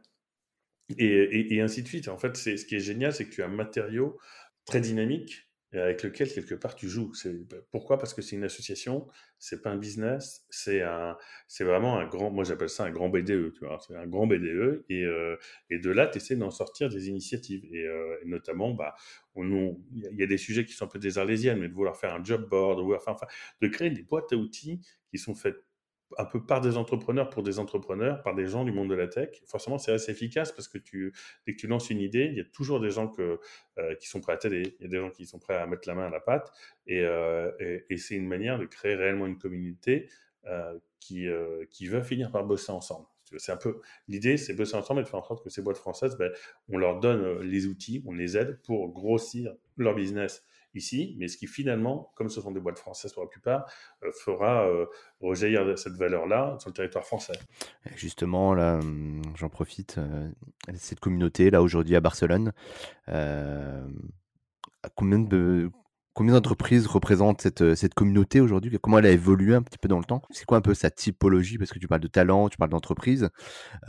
Et, ainsi de suite. En fait, c'est ce qui est génial, c'est que tu as un matériau très dynamique avec lequel quelque part tu joues. Bah, pourquoi? Parce que c'est une association, c'est pas un business, c'est un, c'est vraiment un grand, moi j'appelle ça un grand BDE, tu vois, c'est un grand BDE et, euh, et de là tu essaies d'en sortir des initiatives et, euh, notamment, bah, il y, a des sujets qui sont un peu des arlésiennes, mais de vouloir faire un job board, de enfin, de créer des boîtes à outils qui sont faites un peu par des entrepreneurs pour des entrepreneurs, par des gens du monde de la tech. Forcément, c'est assez efficace parce que tu, dès que tu lances une idée, il y a toujours des gens euh, qui sont prêts à t'aider, il y a des gens qui sont prêts à mettre la main à la pâte, et, euh, c'est une manière de créer réellement une communauté euh, qui, qui va finir par bosser ensemble. C'est un peu l'idée, c'est bosser ensemble et de faire en sorte que ces boîtes françaises, ben, on leur donne les outils, on les aide pour grossir leur business ici, mais ce qui finalement, comme ce sont des boîtes françaises pour la plupart, euh, fera euh, rejaillir cette valeur-là sur le territoire français. Justement, là, hum, j'en profite, euh, cette communauté, là, aujourd'hui à Barcelone, combien de, Combien d'entreprises représentent cette, euh, cette communauté aujourd'hui? Comment elle a évolué un petit peu dans le temps? C'est quoi un peu sa typologie? Parce que tu parles de talent, tu parles d'entreprise.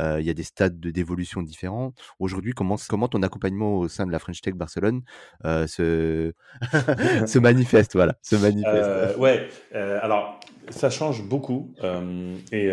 Euh, il y a des stades de d'évolution différents. Aujourd'hui, comment, comment ton accompagnement au sein de la French Tech Barcelone euh, se, se manifeste? Voilà, se manifeste. Ouais, alors ça change beaucoup. Et,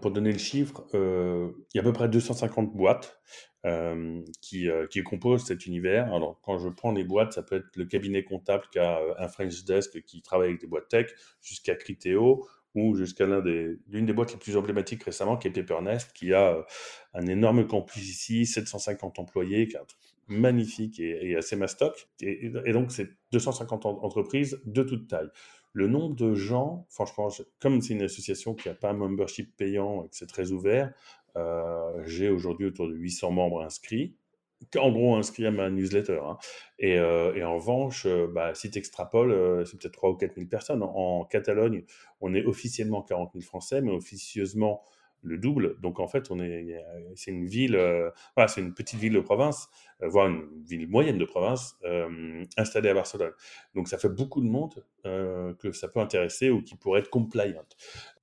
pour donner le chiffre, il y a à peu près 250 boîtes. Euh, qui, euh, qui compose cet univers. Alors, quand je prends les boîtes, ça peut être le cabinet comptable qui a euh, un French Desk qui travaille avec des boîtes tech, jusqu'à Criteo, ou jusqu'à l'une des, des boîtes les plus emblématiques récemment, qui est Pepernest, qui a un énorme campus ici, 750 employés, qui est un truc magnifique et, assez mastoc. Et, et donc, c'est 250 entreprises de toute taille. Le nombre de gens, franchement, comme c'est une association qui n'a pas un membership payant et que c'est très ouvert, euh, j'ai aujourd'hui autour de 800 membres inscrits, en gros inscrits à ma newsletter. Hein. Et, euh, et, en revanche, euh, bah, si tu extrapoles, c'est peut-être 3 ou 4 000 personnes. En, Catalogne, on est officiellement 40 000 Français, mais officieusement, le double. Donc en fait, on est, c'est une ville, voilà, c'est une petite ville de province, voire une ville moyenne de province installée à Barcelone. Donc ça fait beaucoup de monde que ça peut intéresser ou qui pourrait être compliant.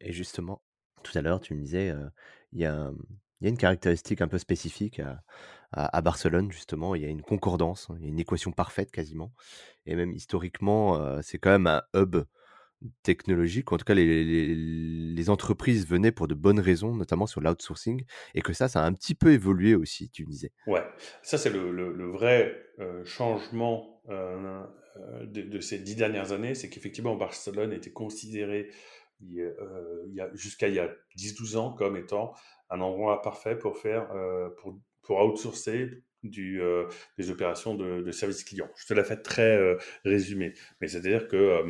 Et justement, tout à l'heure, tu me disais, il y a une caractéristique un peu spécifique à, Barcelone, justement. Il y a une concordance, il y a une équation parfaite quasiment. Et même historiquement, c'est quand même un hub technologique. En tout cas, les, entreprises venaient pour de bonnes raisons, notamment sur l'outsourcing. Et que ça, ça a un petit peu évolué aussi, tu disais. Ouais, ça, c'est le, vrai changement de, de, ces dix dernières années. C'est qu'effectivement, Barcelone était considéré il, jusqu'à il y a 10-12 ans comme étant un endroit parfait pour faire, euh, pour, pour outsourcer du, euh, des opérations de, de, service client. Je te la fais très euh, résumé, mais c'est-à-dire que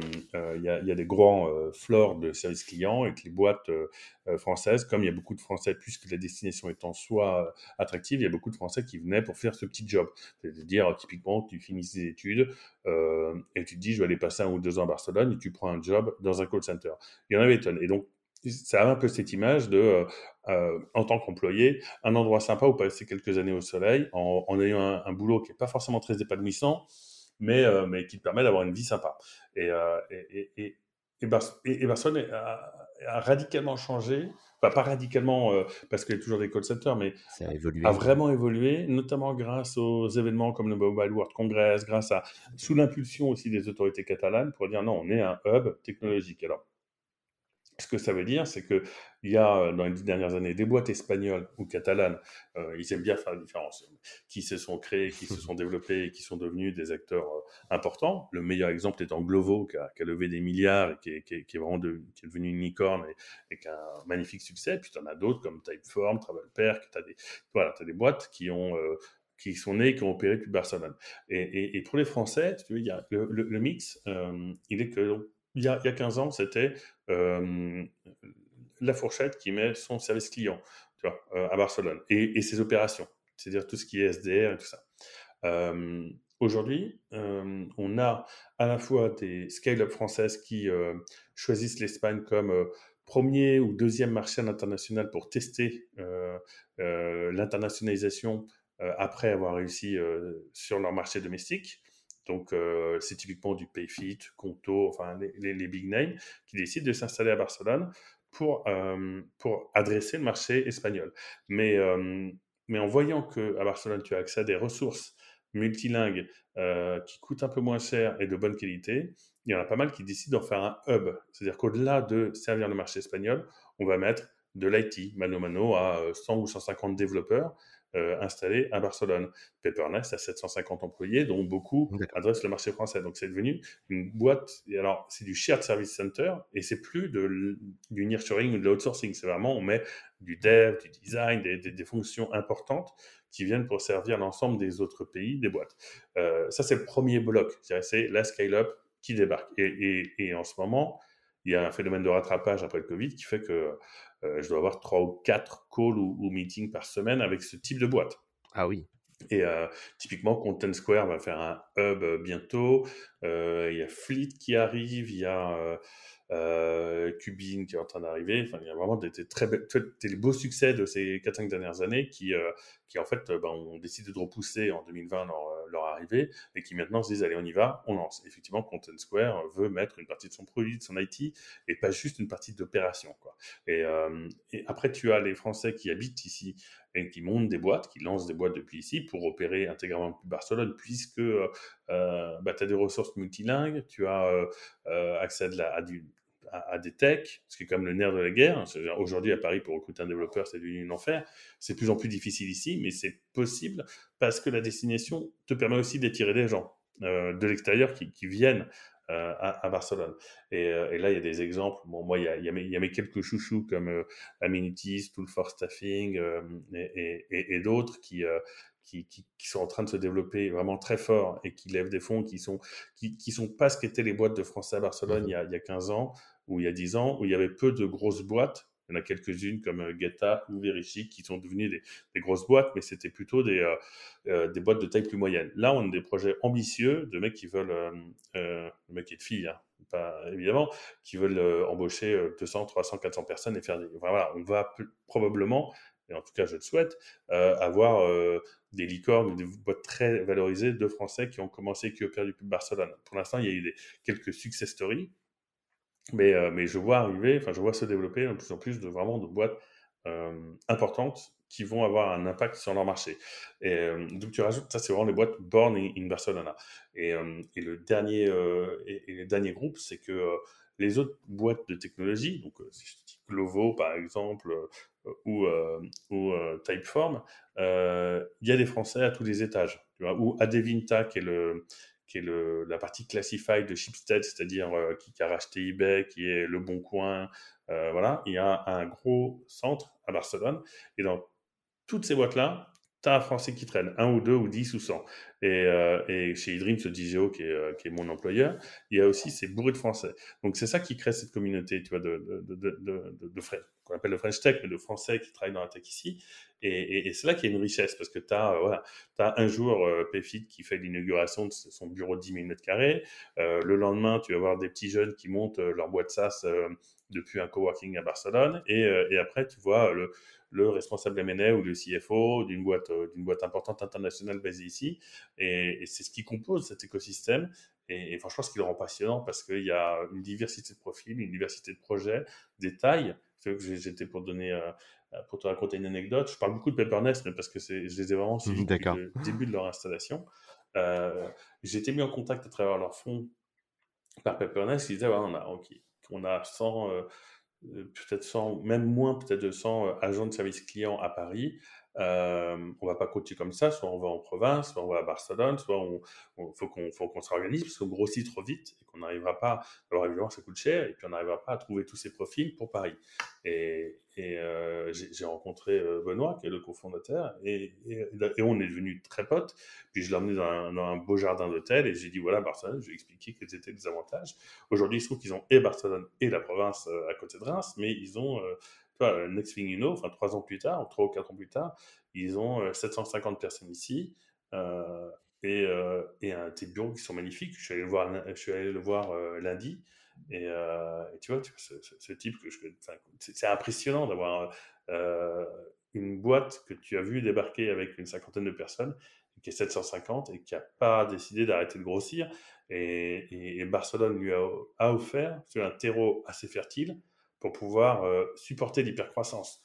il y, a, y, a, des grands floors de service client et que les boîtes françaises, comme il y a beaucoup de Français, puisque la destination est en soi attractive, il y a beaucoup de Français qui venaient pour faire ce petit job. C'est-à-dire, typiquement, tu finis tes études et tu te dis, je vais aller passer un ou deux ans à Barcelone et tu prends un job dans un call center. Il y en avait tonnes. Et donc, ça a un peu cette image de, euh, euh, en tant qu'employé, un endroit sympa où passer quelques années au soleil en, ayant un, boulot qui n'est pas forcément très épanouissant, mais, euh, mais qui te permet d'avoir une vie sympa. Et, et, et, et, Barcelone a, radicalement changé, enfin pas radicalement parce qu'il y a toujours des call centers, mais a, a, vraiment évolué, notamment grâce aux événements comme le Mobile World Congress, grâce à, sous l'impulsion aussi des autorités catalanes, pour dire non, on est un hub technologique. Alors, ce que ça veut dire, c'est qu'il y a euh, dans les dix dernières années des boîtes espagnoles ou catalanes, euh, ils aiment bien faire la différence, qui se sont créées, qui se sont développées et qui sont devenus des acteurs euh, importants. Le meilleur exemple étant Glovo, qui a, levé des milliards et qui est, vraiment qui est devenu une licorne et, qui a un magnifique succès. Puis tu en as d'autres comme Typeform, Travelperk, tu as, des, voilà, as des boîtes qui ont qui sont nés, qui ont opéré depuis Barcelone. Et, pour les Français, tu veux, il y a le, mix, il est que il y, a, 15 ans, c'était la fourchette qui met son service client tu vois, euh, à Barcelone et, ses opérations, c'est-à-dire tout ce qui est SDR et tout ça. Aujourd'hui, on a à la fois des scale-up françaises qui choisissent l'Espagne comme premier ou deuxième marché à pour tester l'internationalisation après avoir réussi sur leur marché domestique. Donc, euh, c'est typiquement du Payfit, Conto, enfin les, big names qui décident de s'installer à Barcelone pour, euh, pour adresser le marché espagnol. Mais, euh, mais en voyant qu'à Barcelone, tu as accès à des ressources multilingues qui coûtent un peu moins cher et de bonne qualité, il y en a pas mal qui décident d'en faire un hub. C'est-à-dire qu'au-delà de servir le marché espagnol, on va mettre de l'IT, mano mano, à 100 ou 150 développeurs euh, installé à Barcelone. Peppernest a 750 employés, dont beaucoup adressent le marché français. Donc c'est devenu une boîte. Et alors c'est du shared service center et c'est plus de, du nearshoring ou de l'outsourcing. C'est vraiment on met du dev, du design, des, des, fonctions importantes qui viennent pour servir l'ensemble des autres pays, des boîtes. Euh, ça c'est le premier bloc. C'est la scale-up qui débarque. Et, et, et en ce moment, il y a un phénomène de rattrapage après le Covid qui fait que euh, je dois avoir trois ou quatre calls ou, meetings par semaine avec ce type de boîte. Ah oui. Et euh, typiquement, Content Square va faire un hub bientôt. Euh, il y a Fleet qui arrive, il y a Cubine qui est en train d'arriver. Enfin, il y a vraiment des, très des beaux succès de ces 4-5 dernières années qui, qui en fait, ben, ont décidé de repousser en 2020 leur, leur, arrivée et qui maintenant se disent allez, on y va, on lance. Effectivement, Content Square veut mettre une partie de son produit, de son IT et pas juste une partie d'opération. Et, après, tu as les Français qui habitent ici et qui montent des boîtes, qui lancent des boîtes depuis ici pour opérer intégralement depuis Barcelone, puisque euh, bah, tu as des ressources multilingues, tu as accès à, la, à, du, à, des techs, ce qui est comme le nerf de la guerre. Aujourd'hui, à Paris, pour recruter un développeur, c'est devenu un enfer. C'est de plus en plus difficile ici, mais c'est possible parce que la destination te permet aussi d'attirer des gens euh, de l'extérieur qui, qui, viennent euh, à, Barcelone. Et, euh, et, là, il y a des exemples. Bon, moi, il y a, il y a, mes, il y a mes, quelques chouchous comme Amenities, Tool for Staffing et, et, et d'autres qui, qui, qui, qui, sont en train de se développer vraiment très fort et qui lèvent des fonds qui sont qui, qui sont pas ce qu'étaient les boîtes de Français à Barcelone mmh il, y a, il y a 15 ans ou il y a 10 ans où il y avait peu de grosses boîtes Il y en a quelques-unes comme GetUp ou Verici qui sont devenues des, grosses boîtes, mais c'était plutôt des, des boîtes de taille plus moyenne. Là, on a des projets ambitieux de mecs qui veulent, euh, mecs et de filles, hein, pas évidemment, qui veulent embaucher 200, 300, 400 personnes et faire des. voilà, on va probablement et en tout cas je le souhaite, avoir des licornes ou des boîtes très valorisées de Français qui ont commencé, qui opèrent depuis Barcelone. Pour l'instant, il y a eu quelques success stories, mais, euh, mais je vois arriver, enfin, je vois se développer de plus en plus de vraiment de boîtes euh, importantes qui vont avoir un impact sur leur marché. Et euh, donc tu rajoutes, ça c'est vraiment les boîtes born in, Barcelona. Et, et le dernier et, le dernier groupe, c'est que les autres boîtes de technologie, donc si je dis Glovo par exemple ou, ou Typeform, il y a des Français à tous les étages. Tu vois, ou Adevinta qui est le qui est le, la partie classified de Shipstead, c'est-à-dire euh, qui, a racheté eBay, qui est Le Bon Coin. Euh, voilà, il y a un gros centre à Barcelone. Et dans toutes ces boîtes-là, tu as un Français qui traîne, un ou deux ou dix ou cent. Et, euh, chez Idrim, ce Digeo, qui est, qui est mon employeur, il y a aussi ces bourrés de Français. Donc c'est ça qui crée cette communauté, tu vois, de, de, de, de, qu'on appelle le French Tech, mais de Français qui travaillent dans la tech ici. Et, c'est là qu'il y a une richesse, parce que tu as, euh, voilà, un jour euh, qui fait l'inauguration de son bureau de 10 000 m2. le lendemain, tu vas voir des petits jeunes qui montent euh, leur boîte SaaS depuis un coworking à Barcelone. Et, et après, tu vois le, le responsable M&A ou le CFO d'une boîte, d'une boîte importante internationale basée ici. Et, c'est ce qui compose cet écosystème. Et, franchement, ce qui le rend passionnant, parce qu'il y a une diversité de profils, une diversité de projets, des tailles. J'étais pour donner euh, pour te raconter une anecdote, je parle beaucoup de Peppernest, mais parce que je les ai vraiment suivis depuis le début de leur installation. Euh, j'ai été mis en contact à travers leur fonds par Peppernest. Ils disaient, ouais, on a, on a 100, euh, peut-être 100, même moins peut-être de 100 agents de service client à Paris. Euh, on va pas coacher comme ça, soit on va en province, soit on va à Barcelone, soit on, faut qu'on faut qu'on s'organise parce qu'on grossit trop vite et qu'on n'arrivera pas. Alors évidemment, ça coûte cher et puis on n'arrivera pas à trouver tous ces profils pour Paris. Et, euh, j'ai rencontré euh, Benoît, qui est le cofondateur, et, et, on est devenus très potes. Puis je l'ai emmené dans un, beau jardin d'hôtel et j'ai dit voilà, Barcelone, je lui ai expliqué quels étaient les avantages. Aujourd'hui, il se trouve qu'ils ont et Barcelone et la province euh, à côté de Reims, mais ils ont vois, next thing you know, enfin trois ans plus tard, trois ou quatre ans plus tard, ils ont 750 euh, personnes ici euh, et, euh, des bureaux qui sont magnifiques. Je suis allé le voir, je suis allé le voir lundi. Et, tu vois, ce, type que c'est impressionnant d'avoir une boîte que tu as vu débarquer avec une cinquantaine de personnes, qui est 750 et qui n'a pas décidé d'arrêter de grossir. Et, Barcelone lui a, a offert un terreau assez fertile pour pouvoir euh, supporter l'hypercroissance.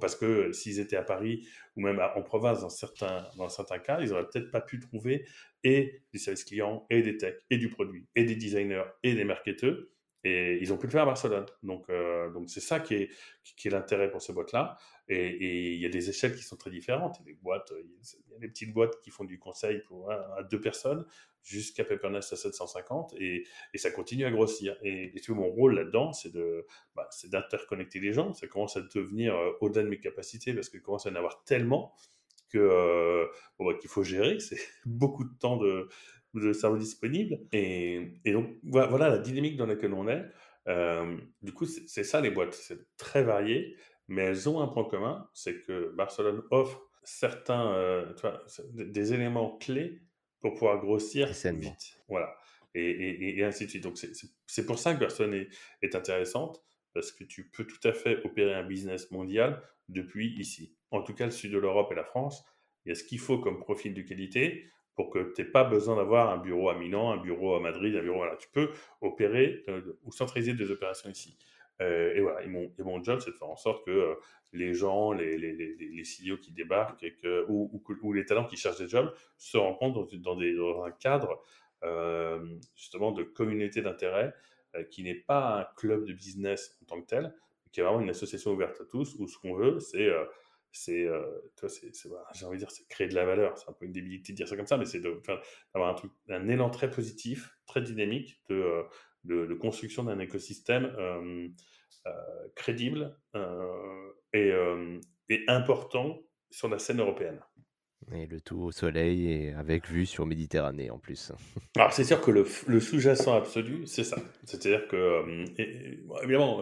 parce que euh, s'ils étaient à Paris ou même en province, dans certains, dans certains cas, ils n'auraient peut-être pas pu trouver et des services clients, et des techs, et du produit, et des designers, et des marketeurs. Et ils ont pu le faire à Barcelone. Donc, euh, donc c'est ça qui est, qui est l'intérêt pour ces boîtes-là. Et, il y a des échelles qui sont très différentes. Il y a des boîtes, il y a des petites boîtes qui font du conseil pour à deux personnes jusqu'à Peppernest à 750 et, et, ça continue à grossir. Et, et mon rôle là-dedans, c'est de, bah, c'est d'interconnecter les gens. Ça commence à devenir euh, au-delà de mes capacités parce qu'il commence à en avoir tellement que euh, bah, qu'il faut gérer. C'est beaucoup de temps de, cerveau disponible. Et, et, donc, voilà la dynamique dans laquelle on est. Euh, du coup, c'est ça les boîtes. C'est très varié, mais elles ont un point commun, c'est que Barcelone offre certains, euh, des éléments clés pour pouvoir grossir vite. Voilà. Et, et, et, ainsi de suite. Donc, c'est pour ça que Barcelone est, est intéressante, parce que tu peux tout à fait opérer un business mondial depuis ici. En tout cas, le sud de l'Europe et la France, il y a ce qu'il faut comme profil de qualité pour que tu n'aies pas besoin d'avoir un bureau à Milan, un bureau à Madrid, un bureau. Voilà. Tu peux opérer euh, ou centraliser des opérations ici. Euh, et voilà, mon, job, c'est de faire en sorte que euh, les gens, les, les, les, les, CEO qui débarquent ou, les talents qui cherchent des jobs se rencontrent dans, un cadre justement de communauté d'intérêt qui n'est pas un club de business en tant que tel, mais qui est vraiment une association ouverte à tous où ce qu'on veut, c'est c'est, euh, j'ai envie de dire, c'est créer de la valeur. C'est un peu une débilité de dire ça comme ça, mais c'est d'avoir un truc, un élan très positif, très dynamique de, euh, de, construction d'un écosystème euh, crédible et, et, important sur la scène européenne. Et le tout au soleil et avec vue sur Méditerranée en plus. Alors c'est sûr que le, le sous-jacent absolu, c'est ça. C'est-à-dire que, évidemment,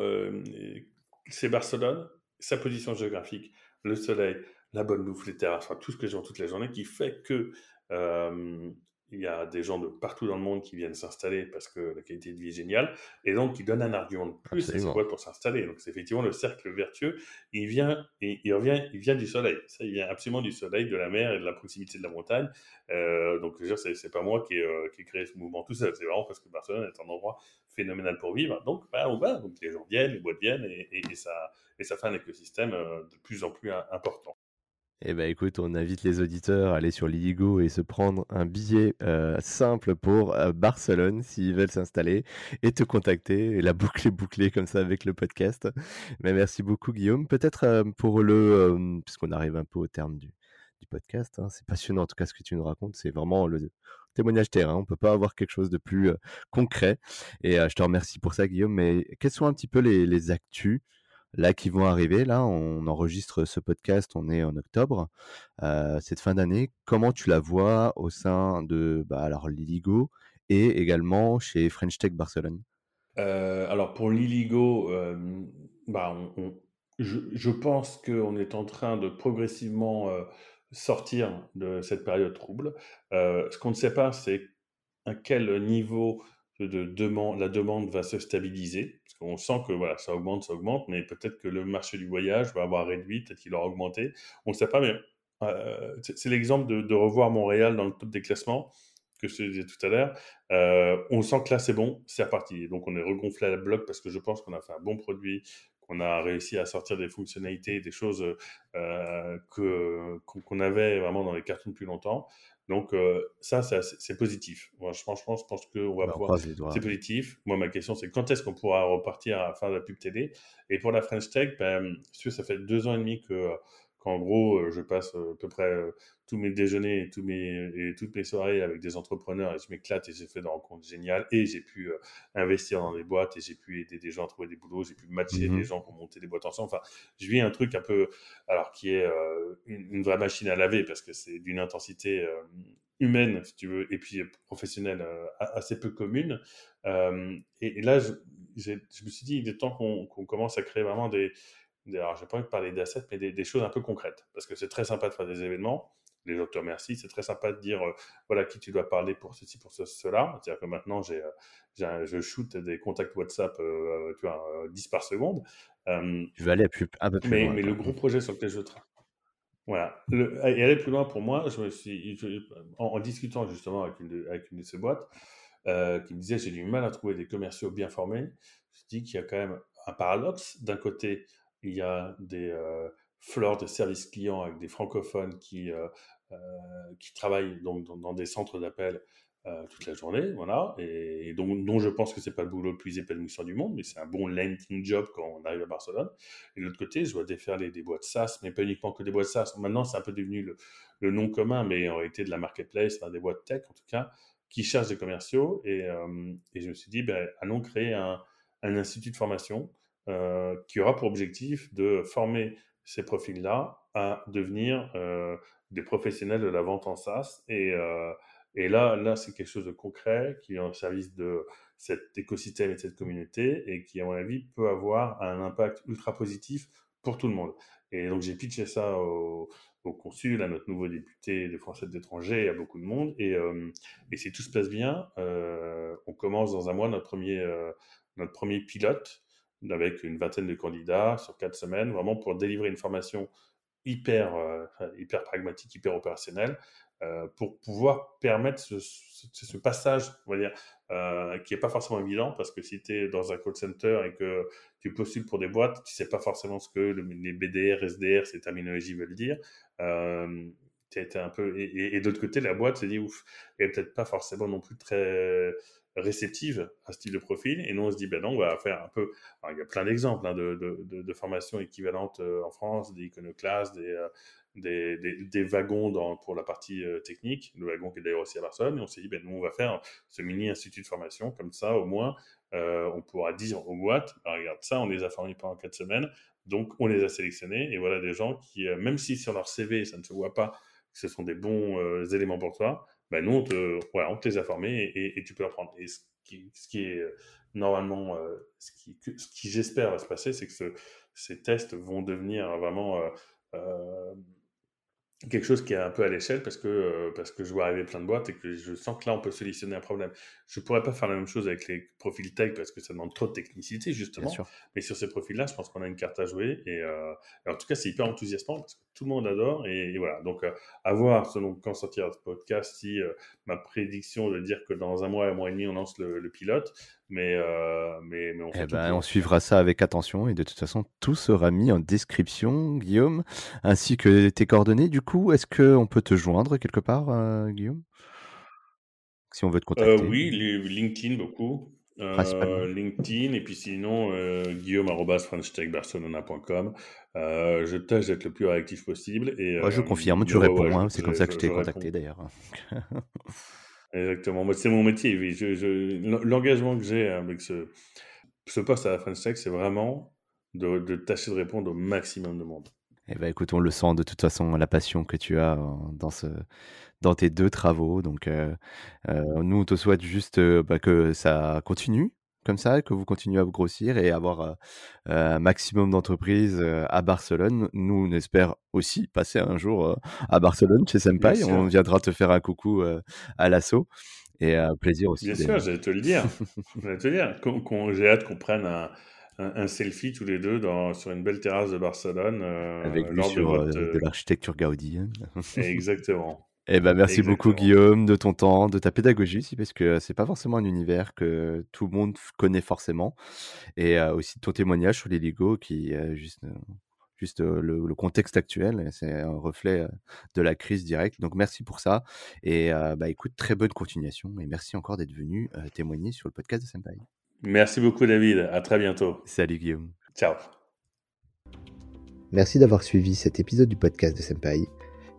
c'est Barcelone, sa position géographique, le soleil, la bonne bouffe, les terrasses, tout ce que j'ai toute la journée qui fait que euh, il y a des gens de partout dans le monde qui viennent s'installer parce que la qualité de vie est géniale, et donc qui donnent un argument de plus à ces boîtes pour s'installer. Donc c'est effectivement le cercle vertueux. Il vient, il, il, revient, il vient du soleil. Ça, il vient absolument du soleil, de la mer et de la proximité de la montagne. Euh, donc c'est, c'est pas moi qui ai, euh, qui ai, créé ce mouvement tout seul. C'est vraiment parce que Barcelone est un endroit phénoménal pour vivre. Donc bah, on va, donc les gens viennent, les boîtes viennent, et, et, et ça, et ça fait un écosystème euh, de plus en plus important. Eh ben écoute, on invite les auditeurs à aller sur Liligo et se prendre un billet euh, simple pour euh, Barcelone s'ils veulent s'installer et te contacter. Et la boucle est bouclée comme ça avec le podcast. Mais merci beaucoup Guillaume. Peut-être euh, pour le, puisqu'on arrive un peu au terme du, du podcast, hein, c'est passionnant en tout cas ce que tu nous racontes. C'est vraiment le témoignage terrain. On peut pas avoir quelque chose de plus concret. Et je te remercie pour ça Guillaume. Mais quels sont un petit peu les, les actus là qui vont arriver. Là, on enregistre ce podcast, on est en octobre, euh, cette fin d'année. Comment tu la vois au sein de bah, alors Liligo et également chez French Tech Barcelone? Euh, Alors pour Liligo, euh, bah, je, je, pense qu'on est en train de progressivement sortir de cette période trouble. ce qu'on ne sait pas, c'est à quel niveau de demande, la demande va se stabiliser on sent que voilà, ça augmente, ça augmente, mais peut-être que le marché du voyage va avoir réduit, peut-être qu'il aura augmenté. On ne sait pas, mais euh, c'est l'exemple de, revoir Montréal dans le top des classements que je disais tout à l'heure. Euh, on sent que là, c'est bon, c'est reparti. Donc, on est regonflé à la bloc parce que je pense qu'on a fait un bon produit, qu'on a réussi à sortir des fonctionnalités, des choses euh, qu'on avait vraiment dans les cartons depuis longtemps. Donc, euh, ça, c'est positif. Moi, je, franchement, je pense qu'on va bah, pouvoir. C'est positif. Moi, ma question, c'est quand est-ce qu'on pourra repartir à la fin de la pub télé Et pour la French Tech, ben, ça fait deux ans et demi que qu'en gros, euh, je passe euh, à peu près euh, tous mes déjeuners et, tous mes, et toutes mes soirées avec des entrepreneurs et je m'éclate et j'ai fait des rencontres géniales et j'ai pu investir dans des boîtes et j'ai pu aider des gens à trouver des boulots, j'ai pu matcher mmh des gens pour monter des boîtes ensemble. Enfin, je vis un truc un peu, alors qui est une, vraie machine à laver parce que c'est d'une intensité humaine, si tu veux, et puis professionnelle assez peu commune. Et, là, je, je, me suis dit, il est temps qu'on commence à créer vraiment des alors j'ai pas envie de parler d'assets, mais des, choses un peu concrètes. Parce que c'est très sympa de faire des événements, les gens te remercient, c'est très sympa de dire euh, voilà qui tu dois parler pour ceci, pour cela. C'est-à-dire que maintenant, j'ai, euh, je shoot des contacts WhatsApp, euh, tu vois, 10 par seconde. tu vas aller un peu plus mais, loin. Mais le gros projet sur lequel je travaille. Voilà. et aller plus loin pour moi, je me suis, en, discutant justement avec une de, avec une de ces boîtes, qui me disait j'ai du mal à trouver des commerciaux bien formés. Je dis qu'il y a quand même un paradoxe. D'un côté, il y a des euh, fleurs de service client avec des francophones qui, euh, euh, qui travaillent donc dans, des centres d'appel toute la journée, voilà, et, dont je pense que c'est pas le boulot le plus épanouissant du monde, mais c'est un bon landing job quand on arrive à Barcelone. Et de l'autre côté, je vois déferler des boîtes SaaS, mais pas uniquement que des boîtes SaaS. Maintenant, c'est un peu devenu le, le, nom commun, mais en réalité de la marketplace, des boîtes tech en tout cas, qui cherchent des commerciaux. Et, et je me suis dit, ben, allons créer un, un institut de formation euh, qui aura pour objectif de former ces profils-là à devenir euh, des professionnels de la vente en SaaS. Et, euh, et là, là c'est quelque chose de concret qui est au service de cet écosystème et de cette communauté et qui, à mon avis, peut avoir un impact ultra positif pour tout le monde. Et donc, j'ai pitché ça au, au, consul, à notre nouveau député des Français de l'étranger, à beaucoup de monde. Et, et si tout se passe bien, on commence dans un mois notre premier, notre premier pilote avec une vingtaine de candidats sur quatre semaines, vraiment pour délivrer une formation hyper, euh, hyper pragmatique, hyper opérationnelle, euh, pour pouvoir permettre ce, passage, on va dire, euh, qui n'est pas forcément évident, parce que si tu es dans un call center et que tu postules pour des boîtes, tu sais pas forcément ce que les BDR, SDR, ces terminologies veulent dire. Euh, un peu et, d'autre côté la boîte s'est dit ouf elle peut-être pas forcément non plus très réceptive à ce type de profil. Et nous, on se dit, ben non, on va faire un peu. il y a plein d'exemples hein, de, de, de, formations équivalentes euh, en France, des iconoclastes, des, euh, des, des, wagons pour la partie euh, technique, le wagon qui est d'ailleurs aussi à Barcelone. Et on s'est dit, ben nous, on va faire ce mini institut de formation. Comme ça, au moins, on pourra dire aux boîtes, ben, regarde ça, on les a formés pendant quatre semaines. Donc, on les a sélectionnés. Et voilà des gens qui, même si sur leur CV, ça ne se voit pas ce sont des bons éléments pour toi, ben nous, on te, voilà, on te les a formés et, et, tu peux apprendre. Et ce qui, ce qui est euh, normalement, euh, ce qui, ce qui j'espère va se passer, c'est que ce, ces tests vont devenir vraiment quelque chose qui est un peu à l'échelle parce que, euh, parce que je vois arriver plein de boîtes et que je sens que là, on peut solutionner un problème. Je ne pourrais pas faire la même chose avec les profils tech parce que ça demande trop de technicité, justement. Mais sur ces profils-là, je pense qu'on a une carte à jouer. Et, euh, en tout cas, c'est hyper enthousiasmant parce que tout le monde adore. Et, voilà. Donc, euh, à voir selon quand sortira ce podcast, si ma prédiction de dire que dans un mois, un mois et demi, on lance le, pilote. Mais, mais, mais, on, eh ben, on suivra ça avec attention. Et de toute façon, tout sera mis en description, Guillaume, ainsi que tes coordonnées. Du coup, est-ce qu'on peut te joindre quelque part, euh, Guillaume? Si on veut te euh, contacter. oui, LinkedIn beaucoup. Euh, LinkedIn et puis sinon guillaume.frenchtechbarcelona.com. je tâche d'être le plus réactif possible. Et, je confirme, tu réponds. Hein, c'est comme ça que je t'ai contacté d'ailleurs. Exactement, c'est mon métier. L'engagement que j'ai avec ce, poste à la French Tech, c'est vraiment de, tâcher de répondre au maximum de monde. Eh ben, écoute, on le sent de toute façon, la passion que tu as dans, ce, dans tes deux travaux. Donc, euh, euh, nous, on te souhaite juste euh, bah, que ça continue comme ça, que vous continuez à vous grossir et avoir un maximum d'entreprises à Barcelone. Nous, on espère aussi passer un jour à Barcelone chez Senpai. On viendra te faire un coucou à l'assaut. Et un plaisir aussi. Bien sûr, j'allais te le dire. j'allais te le dire. J'ai hâte qu'on prenne un un, selfie tous les deux dans, sur une belle terrasse de Barcelone. Euh, Avec vue sur euh, de, euh, l'architecture Gaudi. Exactement. Eh ben, merci beaucoup Guillaume de ton temps, de ta pédagogie aussi, parce que c'est pas forcément un univers que tout le monde connaît forcément, et aussi de ton témoignage sur les Lego qui est juste, juste le, contexte actuel, c'est un reflet de la crise directe. Donc merci pour ça, et bah écoute, très bonne continuation, et merci encore d'être venu témoigner sur le podcast de Senpai. Merci beaucoup David, à très bientôt. Salut Guillaume. Ciao. Merci d'avoir suivi cet épisode du podcast de Senpai.